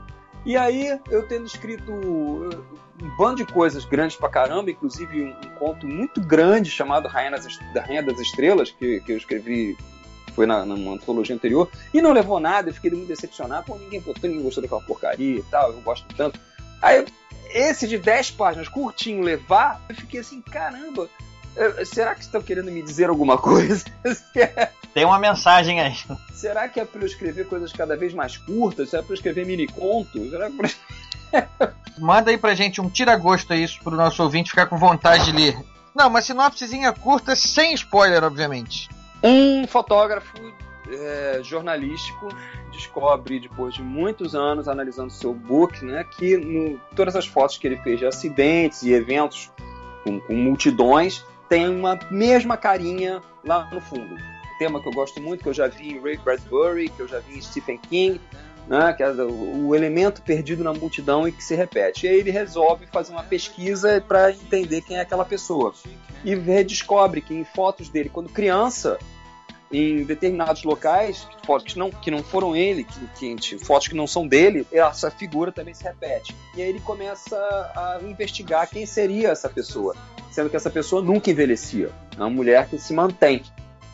E aí, eu tendo escrito um bando de coisas grandes pra caramba, inclusive um, um conto muito grande chamado Rainha das, da Rainha das Estrelas, que, que eu escrevi, foi na, numa antologia anterior, e não levou nada, eu fiquei muito decepcionado, pô, ninguém botou, ninguém gostou daquela porcaria e tal, eu gosto tanto. Aí, esse de 10 páginas, curtinho, levar, eu fiquei assim, caramba, será que estão querendo me dizer alguma coisa? Tem uma mensagem aí. Será que é para eu escrever coisas cada vez mais curtas? Será para eu escrever mini contos? Será que pra... Manda aí pra gente um tira-gosto aí pro nosso ouvinte ficar com vontade de ler. Não, uma sinopsezinha curta, sem spoiler, obviamente. Um fotógrafo é, jornalístico descobre, depois de muitos anos analisando seu book, né, que no, todas as fotos que ele fez de acidentes e eventos com, com multidões tem uma mesma carinha lá no fundo. Tema que eu gosto muito, que eu já vi em Ray Bradbury, que eu já vi em Stephen King, né, que é o, elemento perdido na multidão e que se repete. E aí ele resolve fazer uma pesquisa para entender quem é aquela pessoa. E redescobre que em fotos dele, quando criança, em determinados locais, fotos que não, que não foram ele, que, que, fotos que não são dele, essa figura também se repete. E aí ele começa a investigar quem seria essa pessoa sendo que essa pessoa nunca envelhecia. É uma mulher que se mantém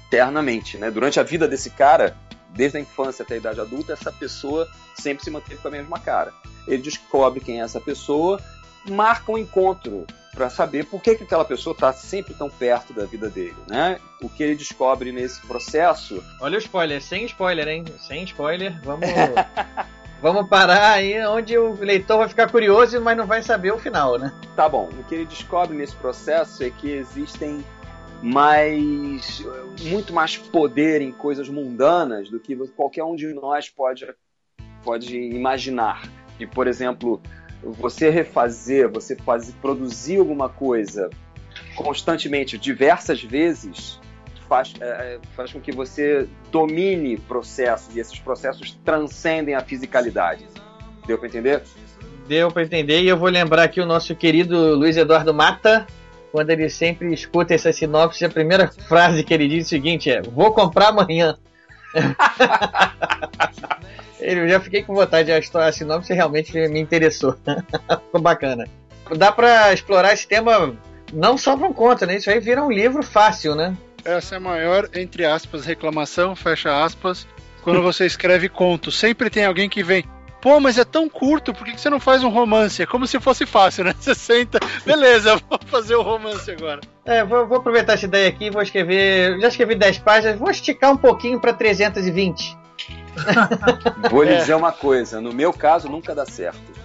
eternamente. Né? Durante a vida desse cara, desde a infância até a idade adulta, essa pessoa sempre se manteve com a mesma cara. Ele descobre quem é essa pessoa, marca um encontro para saber por que, que aquela pessoa está sempre tão perto da vida dele, né? O que ele descobre nesse processo. Olha o spoiler, sem spoiler, hein? Sem spoiler, vamos Vamos parar aí onde o leitor vai ficar curioso, mas não vai saber o final, né? Tá bom. O que ele descobre nesse processo é que existem mais muito mais poder em coisas mundanas do que qualquer um de nós pode pode imaginar. E por exemplo, você refazer, você fazer produzir alguma coisa constantemente, diversas vezes, faz, é, é, faz com que você domine processos e esses processos transcendem a fisicalidade. Deu para entender? Deu para entender e eu vou lembrar aqui o nosso querido Luiz Eduardo Mata, quando ele sempre escuta essa sinopse, a primeira frase que ele diz é o seguinte é: "Vou comprar amanhã". eu já fiquei com vontade de estudar a sinopse realmente me interessou. Ficou bacana. Dá para explorar esse tema não só para um conto, né? Isso aí vira um livro fácil, né? essa é a maior, entre aspas, reclamação, fecha aspas, quando você escreve conto. Sempre tem alguém que vem. Pô, mas é tão curto, por que você não faz um romance? É como se fosse fácil, né? Você senta, beleza, vou fazer o um romance agora. É, vou, vou, aproveitar essa ideia aqui, vou escrever. Já escrevi 10 páginas, vou esticar um pouquinho para 320. Vou lhe é. dizer uma coisa: no meu caso, nunca dá certo.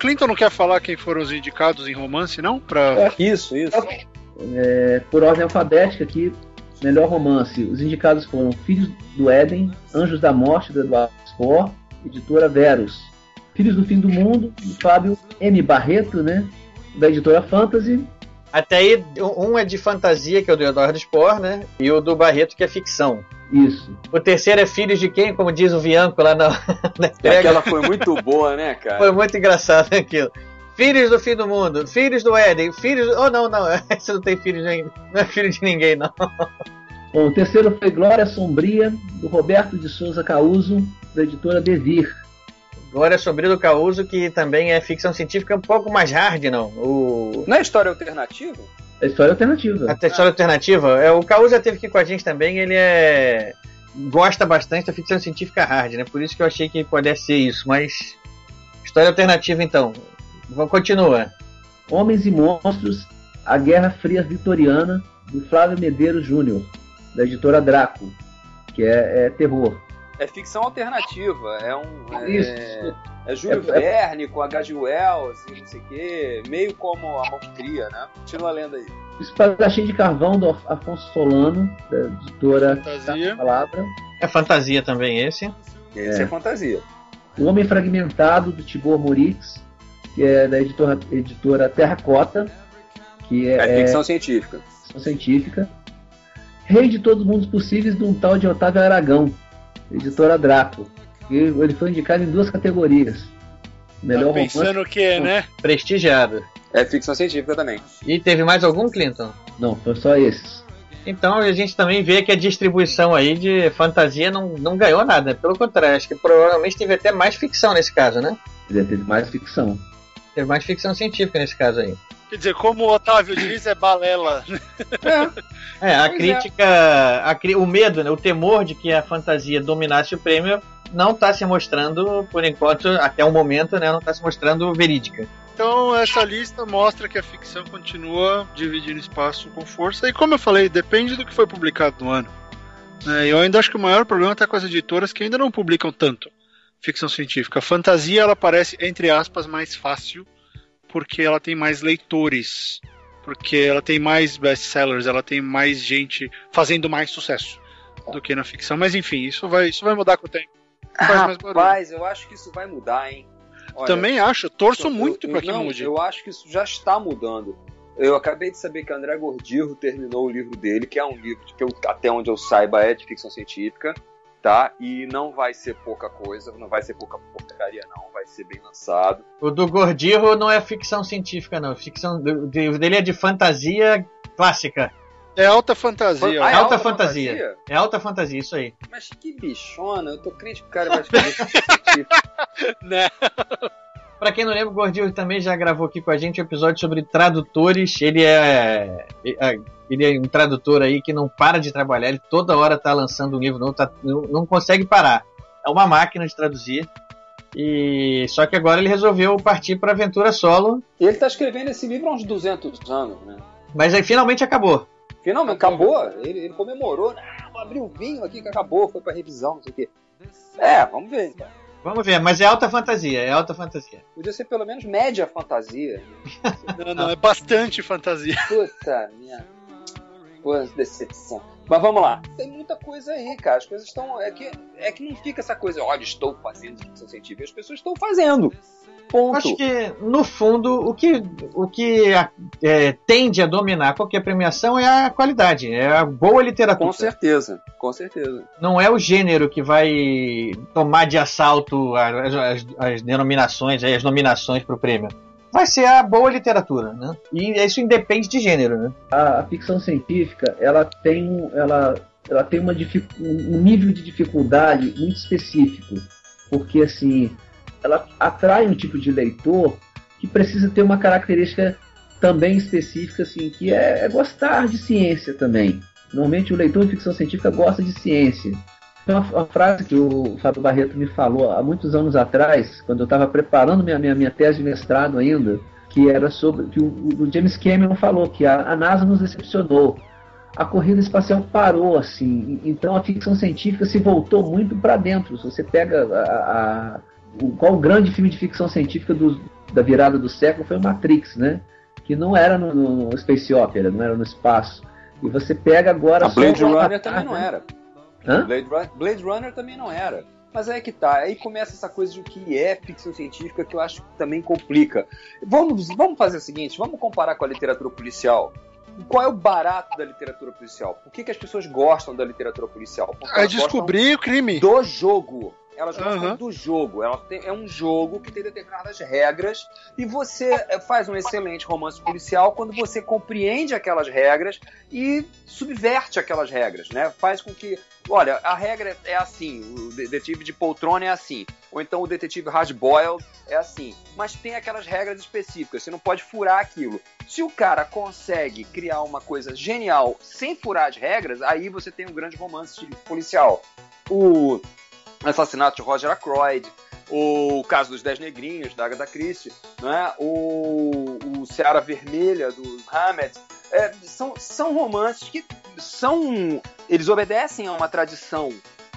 Clinton não quer falar quem foram os indicados em romance, não? Pra... É, isso, isso. É, por ordem alfabética aqui, melhor romance. Os indicados foram Filhos do Éden, Anjos da Morte, do Eduardo Spohr, editora Verus. Filhos do Fim do Mundo, do Fábio M. Barreto, né? Da editora Fantasy. Até aí, um é de fantasia, que é o do Eduardo Spohr, né? E o do Barreto, que é ficção. Isso. O terceiro é Filhos de quem? Como diz o Vianco lá na, na entrega. Aquela foi muito boa, né, cara? Foi muito engraçado aquilo. Filhos do fim do mundo, filhos do Éden, filhos. Oh, não, não, esse não tem filhos ainda. Não é filho de ninguém, não. Bom, o terceiro foi Glória Sombria, do Roberto de Souza Causo, da editora Devir. Glória Sombria do Causo, que também é ficção científica um pouco mais hard, não. O... Não é história alternativa? É história alternativa. A história alternativa? É, o Caú já teve aqui com a gente também, ele é. gosta bastante da ficção científica hard, né? Por isso que eu achei que pudesse ser isso, mas. História alternativa então. Vamos continuar. Homens e Monstros, A Guerra Fria Vitoriana, do Flávio Medeiros Júnior, da editora Draco, que é, é terror. É ficção alternativa, é um. É, Isso. é Júlio É- é- Verne com H.G. Wells e não sei o quê, meio como a cria, né? Continua lendo aí. Espadachim de Carvão, do Af- Afonso Solano, da editora Fantasia. Palavra. É fantasia também esse. Esse é, fantasia. O Homem Fragmentado, do Tibor Moritz, que é da editora, editora Terracota, que é, É ficção científica. ficção científica. Rei de Todos os Mundos Possíveis, de um tal de Otávio Aragão, editora Draco. E ele foi indicado em duas categorias. Melhor Tá pensando o que, né? Prestigiado. É ficção científica também. E teve mais algum, Clinton? Não, foi só esses. Então a gente também vê que a distribuição aí de fantasia não, não ganhou nada. Pelo contrário, acho que provavelmente teve até mais ficção nesse caso, né? Teve mais ficção. Teve mais ficção científica nesse caso aí. Quer dizer, como o Otávio diz, é balela. É, a Pois é. crítica, a cri- o medo, né, o temor de que a fantasia dominasse o prêmio não está se mostrando, por enquanto, até o momento, né, não está se mostrando verídica. Então essa lista mostra que a ficção continua dividindo espaço com força. E como eu falei, depende do que foi publicado no ano. né? eu ainda acho que o maior problema está com as editoras que ainda não publicam tanto ficção científica. A fantasia ela parece, entre aspas, mais fácil porque ela tem mais leitores. Porque ela tem mais best-sellers, ela tem mais gente fazendo mais sucesso do que na ficção. Mas enfim, isso vai, isso vai mudar com o tempo. Faz. Rapaz, eu acho que isso vai mudar, hein? Olha, Também acho, eu torço eu- muito para que não, mude. Eu acho que isso já está mudando. Eu acabei de saber que André Gordirro terminou o livro dele, que é um livro que eu- até onde eu saiba é de ficção científica, tá? E não vai ser pouca coisa, não vai ser pouca porcaria não, vai ser bem lançado. O do Gordirro não é ficção científica, não. Ficção do- dele é de fantasia clássica. É alta fantasia. Ah, é alta alta fantasia. fantasia? É alta fantasia, isso aí. Mas que bichona, eu tô crente que o cara vai escrever ficção científica. né? Pra quem não lembra, o Gordinho também já gravou aqui com a gente um episódio sobre tradutores. Ele é, ele é um tradutor aí que não para de trabalhar, ele toda hora tá lançando um livro novo, tá- não, consegue parar. É uma máquina de traduzir. E só que agora ele resolveu partir para aventura solo, E ele tá escrevendo esse livro há uns 200 anos, né? mas aí finalmente acabou. Finalmente, acabou. Ele, ele comemorou? Ah, vou abrir o vinho aqui que acabou, foi pra revisão, não sei o quê. É, vamos ver então. Vamos ver, mas é alta fantasia, é alta fantasia. Podia ser pelo menos média fantasia. Não, não, é bastante fantasia. Puta minha. Pô, decepção. Mas vamos lá. Tem muita coisa aí, cara. As coisas estão. É que, é que não fica essa coisa, olha, estou fazendo ficção científica. As pessoas estão fazendo. Ponto. Acho que, no fundo, o que, o que é, tende a dominar qualquer premiação é a qualidade, é a boa literatura. Com certeza, com certeza. Não é o gênero que vai tomar de assalto as, as- as denominações, as nominações para o prêmio. Vai ser a boa literatura, né? E isso independe de gênero, né? A, a ficção científica, ela tem, um- ela, ela tem uma um nível de dificuldade muito específico, porque assim, ela atrai um tipo de leitor que precisa ter uma característica também específica, assim, que é, é gostar de ciência também. Normalmente o leitor de ficção científica gosta de ciência. Uma, uma frase que o Fábio Barreto me falou há muitos anos atrás, quando eu estava preparando minha, minha, minha tese de mestrado ainda, que era sobre que o, o James Cameron falou que a, a NASA nos decepcionou. A corrida espacial parou assim, então a ficção científica se voltou muito para dentro. Se você pega a- o, qual o grande filme de ficção científica do- da virada do século foi o Matrix, né? Que não era no, no Space Opera, não era no espaço. E você pega agora A Blade o Runner Avatar, também não era. Hã? Blade, Blade Runner também não era. Mas aí que tá, aí começa essa coisa de o que é ficção científica que eu acho que também complica. Vamos, vamos fazer o seguinte, vamos comparar com a literatura policial. Qual é o barato da literatura policial? Por que, que as pessoas gostam da literatura policial? Porque É descobrir o crime. do jogo. Elas gostam Aham. do jogo. Ela tem- é um jogo que tem determinadas regras e você faz um excelente romance policial quando você compreende aquelas regras e subverte aquelas regras, né? Faz com que, olha, a regra é assim, o detetive de poltrona é assim, ou então o detetive hard-boiled é assim, mas tem aquelas regras específicas, você não pode furar aquilo. Se o cara consegue criar uma coisa genial sem furar as regras, aí você tem um grande romance policial. O assassinato de Roger Ackroyd, O caso dos Dez Negrinhos, da Agatha Christie, né? o, o Seara Vermelha, do Hammett. É, são, são romances que são. Eles obedecem a uma tradição.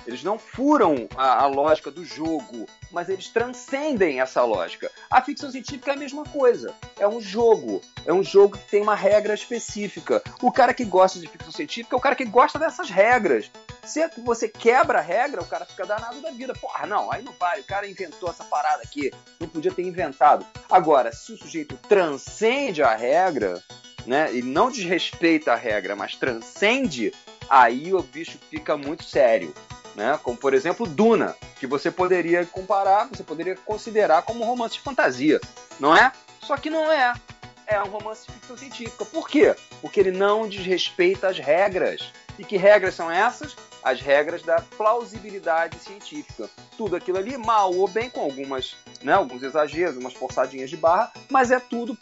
Eles não furam a, a, lógica do jogo, mas eles transcendem essa lógica. A ficção científica é a mesma coisa. É um jogo. É um jogo que tem uma regra específica. O cara que gosta de ficção científica é o cara que gosta dessas regras. Se você quebra a regra, o cara fica danado da vida. Porra, não, aí não vale. O cara inventou essa parada aqui. Não podia ter inventado. Agora, se o sujeito transcende a regra, né, e não desrespeita a regra, mas transcende, aí o bicho fica muito sério. Né? Como, por exemplo, Duna, que você poderia comparar, você poderia considerar como um romance de fantasia, não é? Só que não é. É um romance de ficção científica. Por quê? Porque ele não desrespeita as regras. E que regras são essas? as regras da plausibilidade científica. Tudo aquilo ali, mal ou bem, com algumas, né, alguns exageros, umas forçadinhas de barra, mas é tudo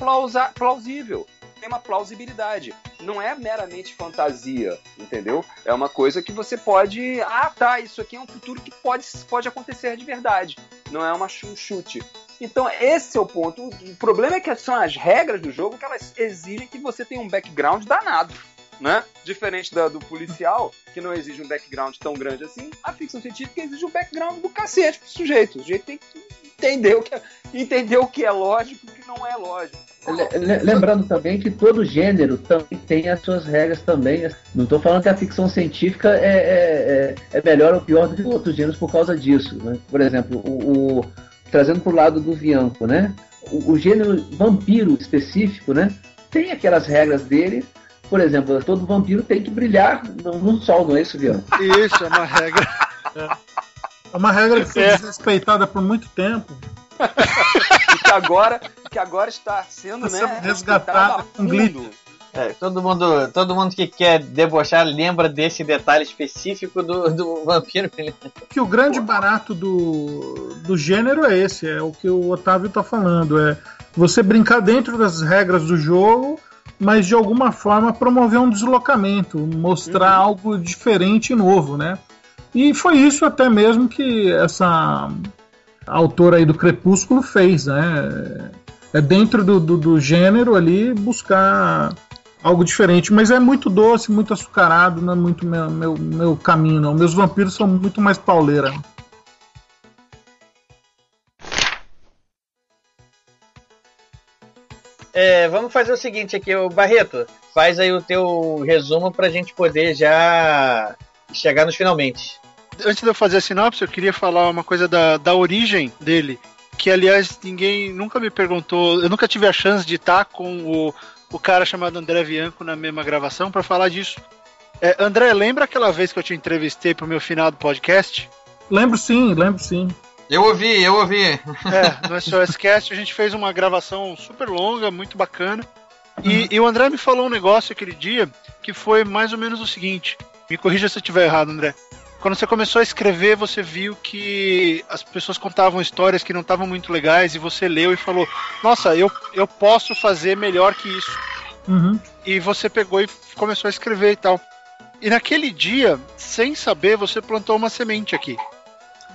plausível. Tem uma plausibilidade. Não é meramente fantasia, entendeu? É uma coisa que você pode. Ah, tá, isso aqui é um futuro que pode, pode acontecer de verdade. Não é uma, um chute. Então, esse é o ponto. O problema é que são as regras do jogo que elas exigem que você tenha um background danado né? Diferente da, do policial, que não exige um background tão grande assim, a ficção científica exige um background do cacete pro sujeito. O sujeito tem que entender o que é, entender o que é lógico e o que não é lógico. Lembrando também que todo gênero também tem as suas regras também. Não estou falando que a ficção científica é, é, é, é melhor ou pior do que outros gêneros por causa disso. Né? Por exemplo, o, o trazendo para o lado do Vianco, né? O, o, gênero vampiro específico, né? Tem aquelas regras dele, por exemplo, todo vampiro tem que brilhar no, sol, não é isso, Viana? Isso, é uma regra. É uma regra que foi é. desrespeitada por muito tempo. e que agora, que agora está sendo né, resgatada com glitter. É, todo, mundo, todo mundo que quer debochar lembra desse detalhe específico do, do vampiro. Que o grande barato do, do gênero é esse, é o que o Otávio está falando. É você brincar dentro das regras do jogo mas de alguma forma promover um deslocamento, mostrar uhum. algo diferente e novo, né? E foi isso até mesmo que essa autora aí do Crepúsculo fez, né? É dentro do, do, do gênero ali buscar algo diferente, mas é muito doce, muito açucarado, não é muito meu, meu, meu caminho, não. Meus vampiros são muito mais pauleira. É, vamos fazer o seguinte aqui, o Barreto, faz aí o teu resumo para a gente poder já chegar nos finalmente. Antes de eu fazer a sinopse, eu queria falar uma coisa da, da origem dele, que aliás ninguém nunca me perguntou, eu nunca tive a chance de estar com o, o cara chamado André Bianco na mesma gravação para falar disso. É, André, lembra aquela vez que eu te entrevistei pro meu final do podcast? Lembro sim, lembro sim. Eu ouvi, eu ouvi. É, no SOS Cast a gente fez uma gravação super longa, muito bacana. E, uhum. e, o André me falou um negócio aquele dia que foi mais ou menos o seguinte: me corrija se eu estiver errado, André. Quando você começou a escrever, você viu que as pessoas contavam histórias que não estavam muito legais e você leu e falou: Nossa, eu, eu posso fazer melhor que isso. Uhum. E você pegou e começou a escrever e tal. E naquele dia, sem saber, você plantou uma semente aqui.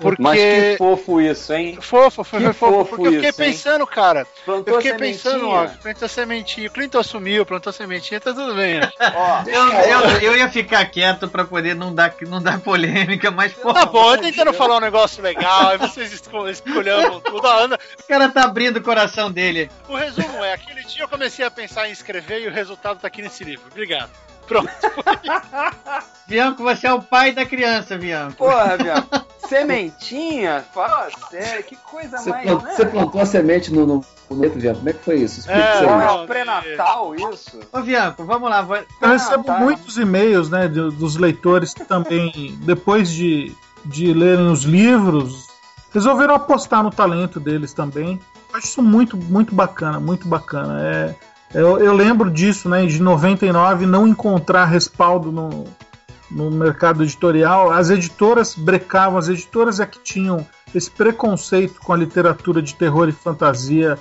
Porque... Mas que fofo isso, hein? Fofo, foi, foi fofo. fofo. Porque eu fiquei isso, pensando, hein? cara. Plantou eu fiquei pensando, ó, plantou sementinha. O Clinton assumiu, plantou sementinha, tá tudo bem, né? ó, eu, eu, eu, ia ficar quieto pra poder não dar, não dar polêmica, mas pô. Tá bom, eu tentando falar um negócio legal, aí vocês escolhendo tudo. A Ana. O cara tá abrindo o coração dele. O resumo é: aquele dia eu comecei a pensar em escrever e o resultado tá aqui nesse livro. Obrigado. Pronto. Bianco, você é o pai da criança, Bianco. Porra, Bianco. Sementinha? Fala sério, que coisa você mais. Plantou, né? Você plantou a semente no, no, no Bianco? Como é que foi isso? Explica é, isso é pré-natal isso? Ô, Bianco, vamos lá. Vai... Eu recebo ah, muitos e-mails, né, dos leitores que também, depois de, de lerem os livros, resolveram apostar no talento deles também. Eu acho isso muito, muito bacana, muito bacana. É, eu, eu lembro disso, né, de 99, não encontrar respaldo no, no mercado editorial, as editoras brecavam, as editoras é que tinham esse preconceito com a literatura de terror e fantasia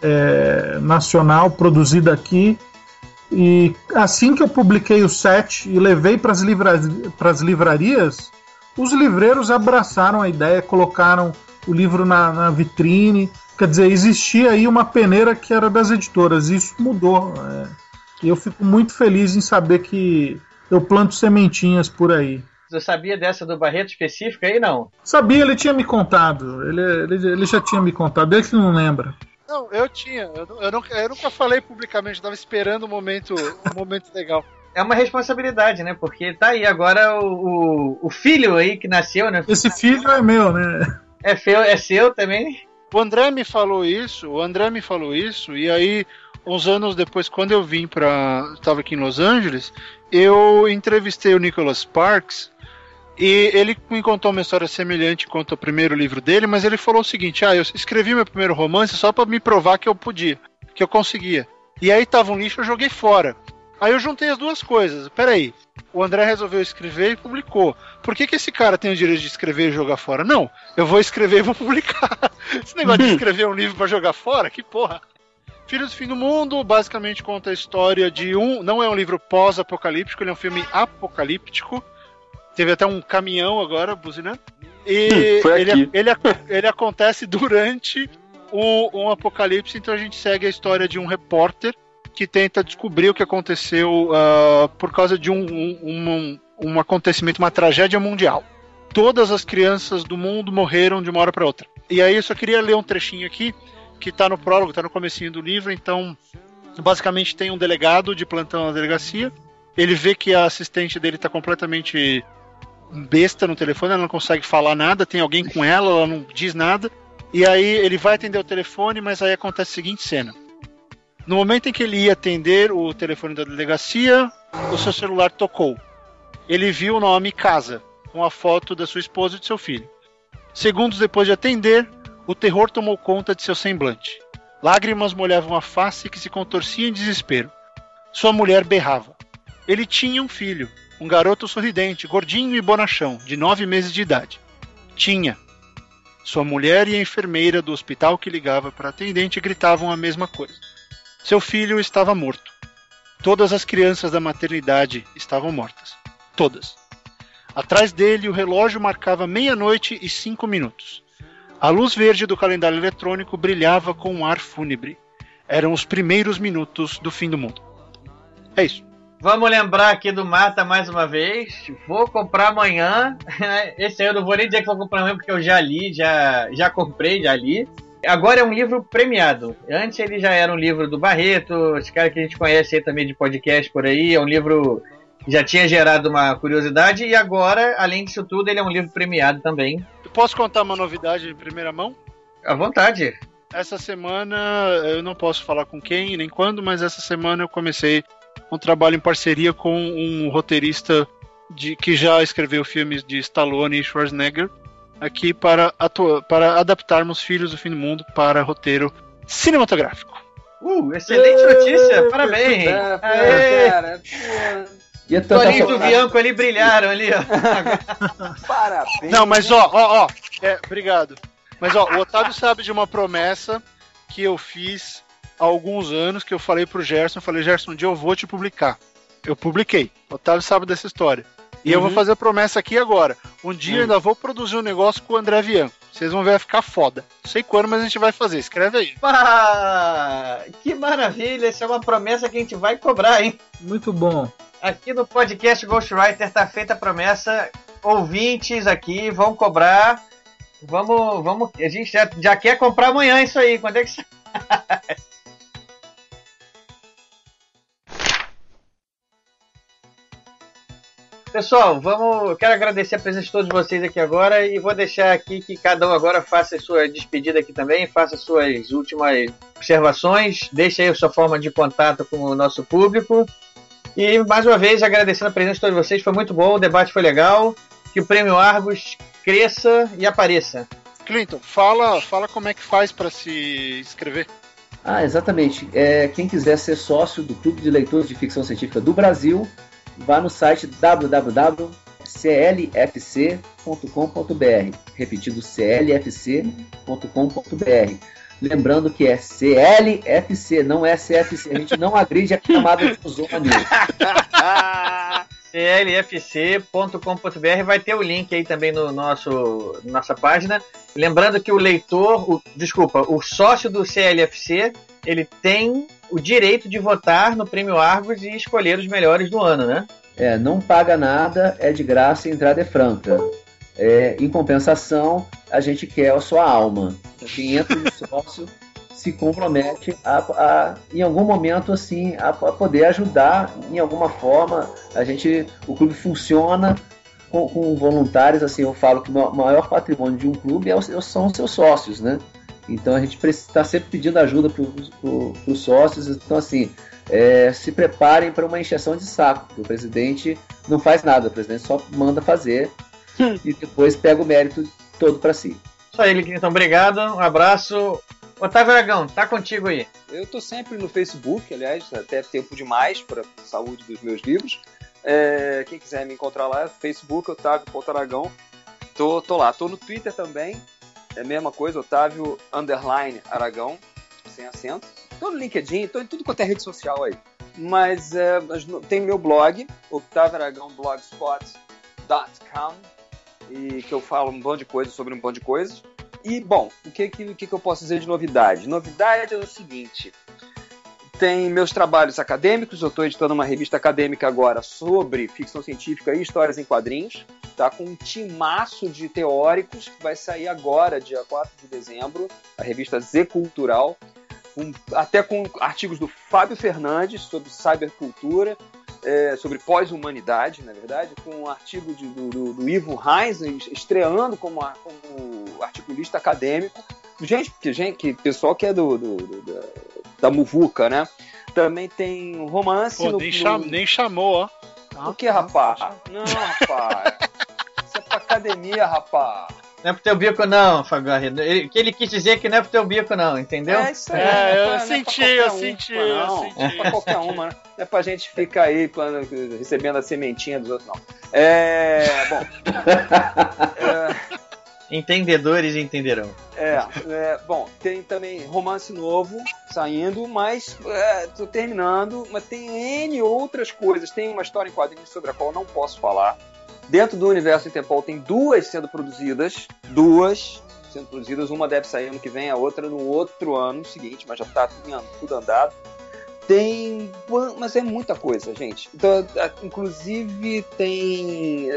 é, nacional produzida aqui. E assim que eu publiquei o set e levei para as livra livrarias, os livreiros abraçaram a ideia, colocaram o livro na, na vitrine. Quer dizer, existia aí uma peneira que era das editoras. Isso mudou. É. E eu fico muito feliz em saber que eu planto sementinhas por aí. Você sabia dessa do Barreto específica aí, não? Sabia, ele tinha me contado. Ele, ele, ele já tinha me contado, ele que não lembra. Não, eu tinha. Eu, eu, nunca, eu nunca falei publicamente, eu tava esperando um momento, um momento legal. É uma responsabilidade, né? Porque tá aí agora o, o, o filho aí que nasceu, né? Esse filho é meu, né? É, feu, é seu também? O André me falou isso, o André me falou isso, e aí, uns anos depois, quando eu vim pra. estava aqui em Los Angeles, eu entrevistei o Nicholas Sparks, e ele me contou uma história semelhante quanto ao primeiro livro dele, mas ele falou o seguinte: ah, eu escrevi meu primeiro romance só para me provar que eu podia, que eu conseguia. E aí tava um lixo, eu joguei fora. Aí eu juntei as duas coisas. Peraí, o André resolveu escrever e publicou. Por que, que esse cara tem o direito de escrever e jogar fora? Não, eu vou escrever e vou publicar. Esse negócio de escrever um livro para jogar fora, que porra. Filhos do Fim do Mundo basicamente conta a história de um. Não é um livro pós-apocalíptico, ele é um filme apocalíptico Teve até um caminhão agora, buzinando. E Foi ele, ele, ele acontece durante um, um apocalipse, então a gente segue a história de um repórter que tenta descobrir o que aconteceu uh, por causa de um, um, um, um acontecimento, uma tragédia mundial. Todas as crianças do mundo morreram de uma hora para outra. E aí eu só queria ler um trechinho aqui, que está no prólogo, está no comecinho do livro, então basicamente tem um delegado de plantão na delegacia. Ele vê que a assistente dele está completamente besta no telefone, ela não consegue falar nada, tem alguém com ela, ela não diz nada. E aí ele vai atender o telefone, mas aí acontece a seguinte cena. No momento em que ele ia atender o telefone da delegacia, o seu celular tocou. Ele viu o nome Casa, com a foto da sua esposa e de seu filho. Segundos depois de atender, o terror tomou conta de seu semblante. Lágrimas molhavam a face que se contorcia em desespero. Sua mulher berrava. Ele tinha um filho, um garoto sorridente, gordinho e bonachão, de nove meses de idade. Tinha. Sua mulher e a enfermeira do hospital que ligava para a atendente gritavam a mesma coisa. Seu filho estava morto. Todas as crianças da maternidade estavam mortas. Todas. Atrás dele, o relógio marcava meia-noite e cinco minutos. A luz verde do calendário eletrônico brilhava com um ar fúnebre. Eram os primeiros minutos do fim do mundo. É isso. Vamos lembrar aqui do Marta mais uma vez. Vou comprar amanhã. Esse aí eu não vou nem dizer que vou comprar amanhã, porque eu já li, já, já comprei, já li. Agora é um livro premiado. Antes ele já era um livro do Barreto, esse cara que a gente conhece aí também de podcast por aí. É um livro que já tinha gerado uma curiosidade. E agora, além disso tudo, ele é um livro premiado também. Posso contar uma novidade em primeira mão? À vontade. Essa semana, eu não posso falar com quem nem quando, mas essa semana eu comecei um trabalho em parceria com um roteirista de, que já escreveu filmes de Stallone e Schwarzenegger aqui para, para adaptarmos Filhos do Fim do Mundo para roteiro cinematográfico. Uh, excelente notícia, parabéns! Aê. E Torinho do Bianco ali brilharam ali, ó. Parabéns. Não, mas ó, ó, ó, é, obrigado. Mas ó, o Otávio sabe de uma promessa que eu fiz há alguns anos que eu falei pro Gerson, eu falei, Gerson, um dia eu vou te publicar. Eu publiquei. O Otávio sabe dessa história. E eu vou fazer a promessa aqui agora. Um dia eu ainda vou produzir um negócio com o André Vian. Vocês vão ver, vai ficar foda. Não sei quando, mas a gente vai fazer. Escreve aí. Ah, que maravilha! Essa é uma promessa que a gente vai cobrar, hein? Muito bom. Aqui no podcast Ghostwriter tá feita a promessa. Ouvintes aqui vão cobrar. Vamos, vamos. A gente já, já quer comprar amanhã isso aí. Quando é que sai? Pessoal, vamos. Eu quero agradecer a presença de todos vocês aqui agora e vou deixar aqui que cada um agora faça a sua despedida aqui também, faça suas últimas observações, deixe aí a sua forma de contato com o nosso público. E mais uma vez agradecendo a presença de todos vocês, foi muito bom, o debate foi legal. Que o Prêmio Argos cresça e apareça. Clinton, fala, fala como é que faz para se inscrever. Ah, exatamente. É, quem quiser ser sócio do Clube de Leitores de Ficção Científica do Brasil, vá no site www.clfc.com.br. Repetido, clfc.com.br. Lembrando que é CLFC, não é CFC. A gente não agride a camada de ozônio. clfc.com.br vai ter o link aí também no nosso nossa página. Lembrando que o leitor, o, desculpa, o sócio do CLFC, ele tem o direito de votar no Prêmio Argos e escolher os melhores do ano, né? É, não paga nada, é de graça e entrada é franca. É, em compensação, a gente quer a sua alma. Quem entra no sócio se compromete a, a, em algum momento assim a, a, poder ajudar em alguma forma a gente o clube funciona com, com voluntários assim eu falo que o maior patrimônio de um clube é, são os seus sócios né então a gente está sempre pedindo ajuda para os sócios então assim é, se preparem para uma encheção de saco o presidente não faz nada o presidente só manda fazer e depois pega o mérito todo para si isso aí, Então, obrigado, um abraço. Otávio Aragão, tá contigo aí. Eu tô sempre no Facebook, aliás, até tempo demais para saúde dos meus livros. É, quem quiser me encontrar lá, Facebook, Otávio Aragão. Tô, tô lá. Tô no Twitter também, é a mesma coisa, Otávio Underline Aragão, sem acento. Tô no LinkedIn, tô em tudo quanto é rede social aí. Mas, é, tem meu blog, Otávio Aragão Blogspot.com, e que eu falo um bando de coisas sobre um bando de coisas. E, bom, o que, que, que eu posso dizer de novidade? Novidade é o seguinte: tem meus trabalhos acadêmicos, eu estou editando uma revista acadêmica agora sobre ficção científica e histórias em quadrinhos, tá? com um timaço de teóricos, que vai sair agora, dia 4 de dezembro, a revista Z Cultural, um, até com artigos do Fábio Fernandes sobre cybercultura, é, sobre pós-humanidade, na verdade, com um artigo de, do, do, do, Ivo Heinz estreando como, a, como articulista acadêmico. Gente, que, gente, que pessoal que é do, do da, Muvuca, né? Também tem um romance. Pô, no, nem, cham, nem chamou, ó. O que, rapaz? Não, rapaz. Isso é pra academia, rapaz. Não é pro teu bico, não, Fábio Arredo. O que ele quis dizer é que não é pro teu bico, não, entendeu? É isso aí. É, eu, é senti, eu senti, eu senti. Não é pra qualquer uma, né? Não é pra gente ficar aí recebendo a sementinha dos outros, não. É. Bom. é, Entendedores entenderão. É, é, bom, tem também romance novo saindo, mas é, tô terminando, mas tem N outras coisas. Tem uma história em quadrinhos sobre a qual não posso falar. Dentro do universo Interpol tem duas sendo produzidas, duas sendo produzidas, uma deve sair ano que vem, a outra no outro ano seguinte, mas já está tudo andado. Tem, mas é muita coisa, gente. Então, inclusive tem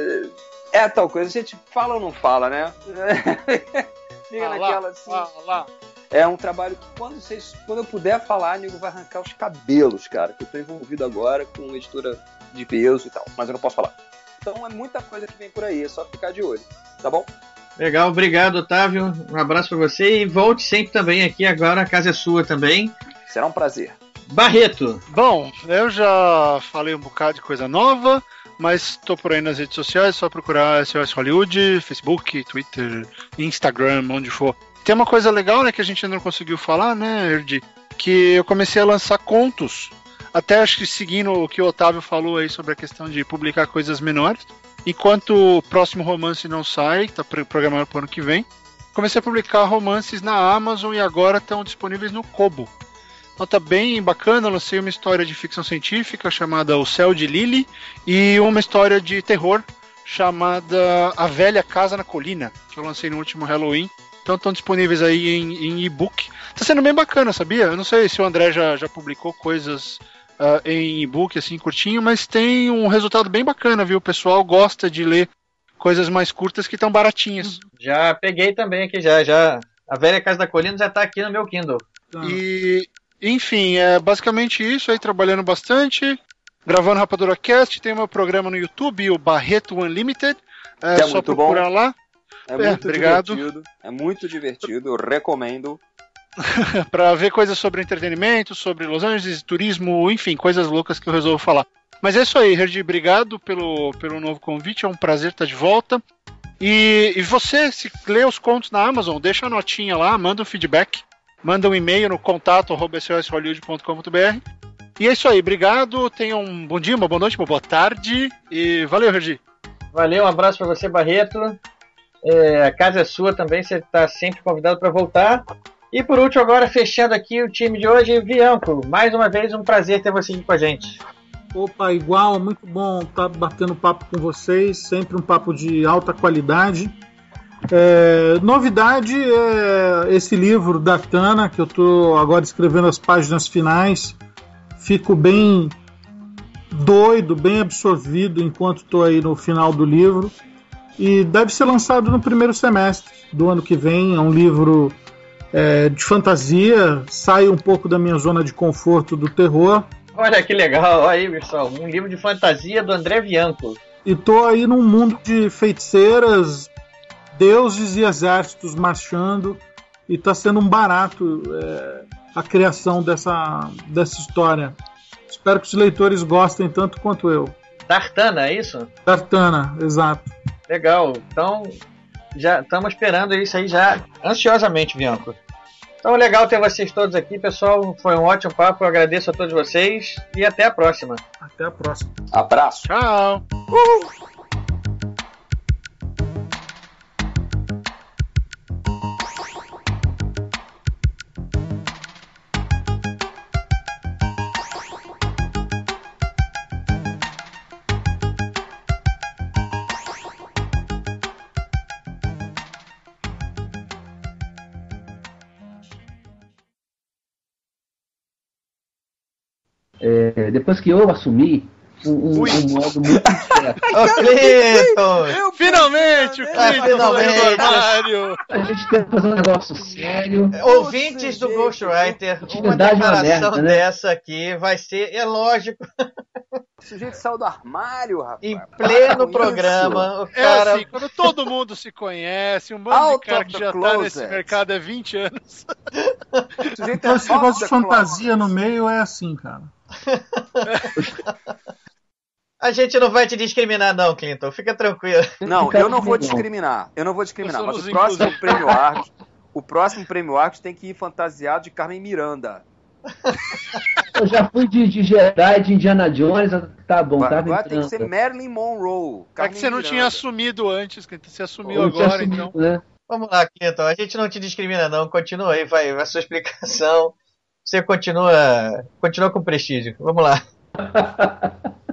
é tal coisa, a gente fala ou não fala, né? Fica ah, naquela assim. Ah, lá. É um trabalho que quando vocês, quando eu puder falar, nego vai arrancar os cabelos, cara. Que eu tô envolvido agora com editora de peso e tal, mas eu não posso falar. Então é muita coisa que vem por aí, é só ficar de olho, tá bom? Legal, obrigado, Otávio. Um abraço para você e volte sempre também aqui. Agora a casa é sua também. Será um prazer. Barreto. Bom, eu já falei um bocado de coisa nova, mas estou por aí nas redes sociais, é só procurar SOS Hollywood, Facebook, Twitter, Instagram, onde for. Tem uma coisa legal, né, que a gente ainda não conseguiu falar, né, Erdi? Que eu comecei a lançar contos até acho que seguindo o que o Otávio falou aí sobre a questão de publicar coisas menores. Enquanto o próximo romance não sai, está programado para o ano que vem, comecei a publicar romances na Amazon e agora estão disponíveis no Kobo. Tá bem bacana, lancei uma história de ficção científica chamada O Céu de Lily e uma história de terror chamada A Velha Casa na Colina, que eu lancei no último Halloween. Então estão disponíveis aí em, em e-book. Tá sendo bem bacana, sabia? Eu não sei se o André já, já publicou coisas uh, em e-book, assim, curtinho, mas tem um resultado bem bacana, viu? O pessoal gosta de ler coisas mais curtas que estão baratinhas. Já peguei também aqui, já, já. A velha Casa da Colina já está aqui no meu Kindle. E, enfim, é basicamente isso aí, trabalhando bastante. Gravando Rapadura Cast, tem meu programa no YouTube, o Barreto Unlimited. É, é só procurar bom. lá. É, é muito obrigado. divertido. É muito divertido, eu recomendo. para ver coisas sobre entretenimento, sobre Los Angeles, turismo, enfim, coisas loucas que eu resolvo falar. Mas é isso aí, Herdi, obrigado pelo, pelo novo convite, é um prazer estar de volta. E, e você, se lê os contos na Amazon, deixa a notinha lá, manda um feedback, manda um e-mail no contato. E é isso aí, obrigado, tenha um bom dia, uma boa noite, uma boa tarde e valeu, Herdi. Valeu, um abraço para você, Barreto. É, a casa é sua também, você está sempre convidado para voltar. E por último, agora fechando aqui o time de hoje, Bianco. Mais uma vez, um prazer ter você aqui com a gente. Opa, igual, muito bom estar batendo papo com vocês, sempre um papo de alta qualidade. É, novidade é esse livro da Tana, que eu estou agora escrevendo as páginas finais. Fico bem doido, bem absorvido enquanto estou aí no final do livro. E deve ser lançado no primeiro semestre do ano que vem. É um livro é, de fantasia, sai um pouco da minha zona de conforto do terror. Olha que legal, aí, pessoal. Um livro de fantasia do André Bianco. E tô aí num mundo de feiticeiras, deuses e exércitos marchando. E tá sendo um barato é, a criação dessa, dessa história. Espero que os leitores gostem tanto quanto eu. Dartana, é isso? Dartana, exato. Legal. Então, já estamos esperando isso aí já ansiosamente, Bianco. Então, legal ter vocês todos aqui, pessoal. Foi um ótimo papo. Eu agradeço a todos vocês e até a próxima. Até a próxima. Abraço. Tchau. Depois que eu assumi um, um, um modo muito. Ô, Cleiton! Finalmente, o Ah, finalmente. armário. A gente tem que fazer um negócio sério. Ouvintes do Ghostwriter, uma Atividade é uma declaração merda, né? dessa aqui vai ser, é lógico, O sujeito saiu do armário, rapaz. em pleno programa. O É cara. assim, quando todo mundo se conhece, um bando Out de cara que já tá closet. nesse mercado há 20 anos. isso. O sujeito é Então esse negócio de fantasia closet. no meio é assim, cara. A gente não vai te discriminar, não, Clinton. Fica tranquilo. Não, eu não vou discriminar. Eu não vou discriminar. Mas o próximo prêmio Arcos, o próximo prêmio Arcos tem que ir fantasiado de Carmen Miranda. Eu já fui de, de Jedi, de Indiana Jones, tá bom, tá Agora tem que ser Marilyn Monroe. É Carmen que você não Miranda. tinha assumido antes, que você assumiu Eu agora, assumido, então. né? Vamos lá, Clinton. A gente não te discrimina, não. Continua aí, vai. A sua explicação. Você continua, continua com prestígio. Vamos lá.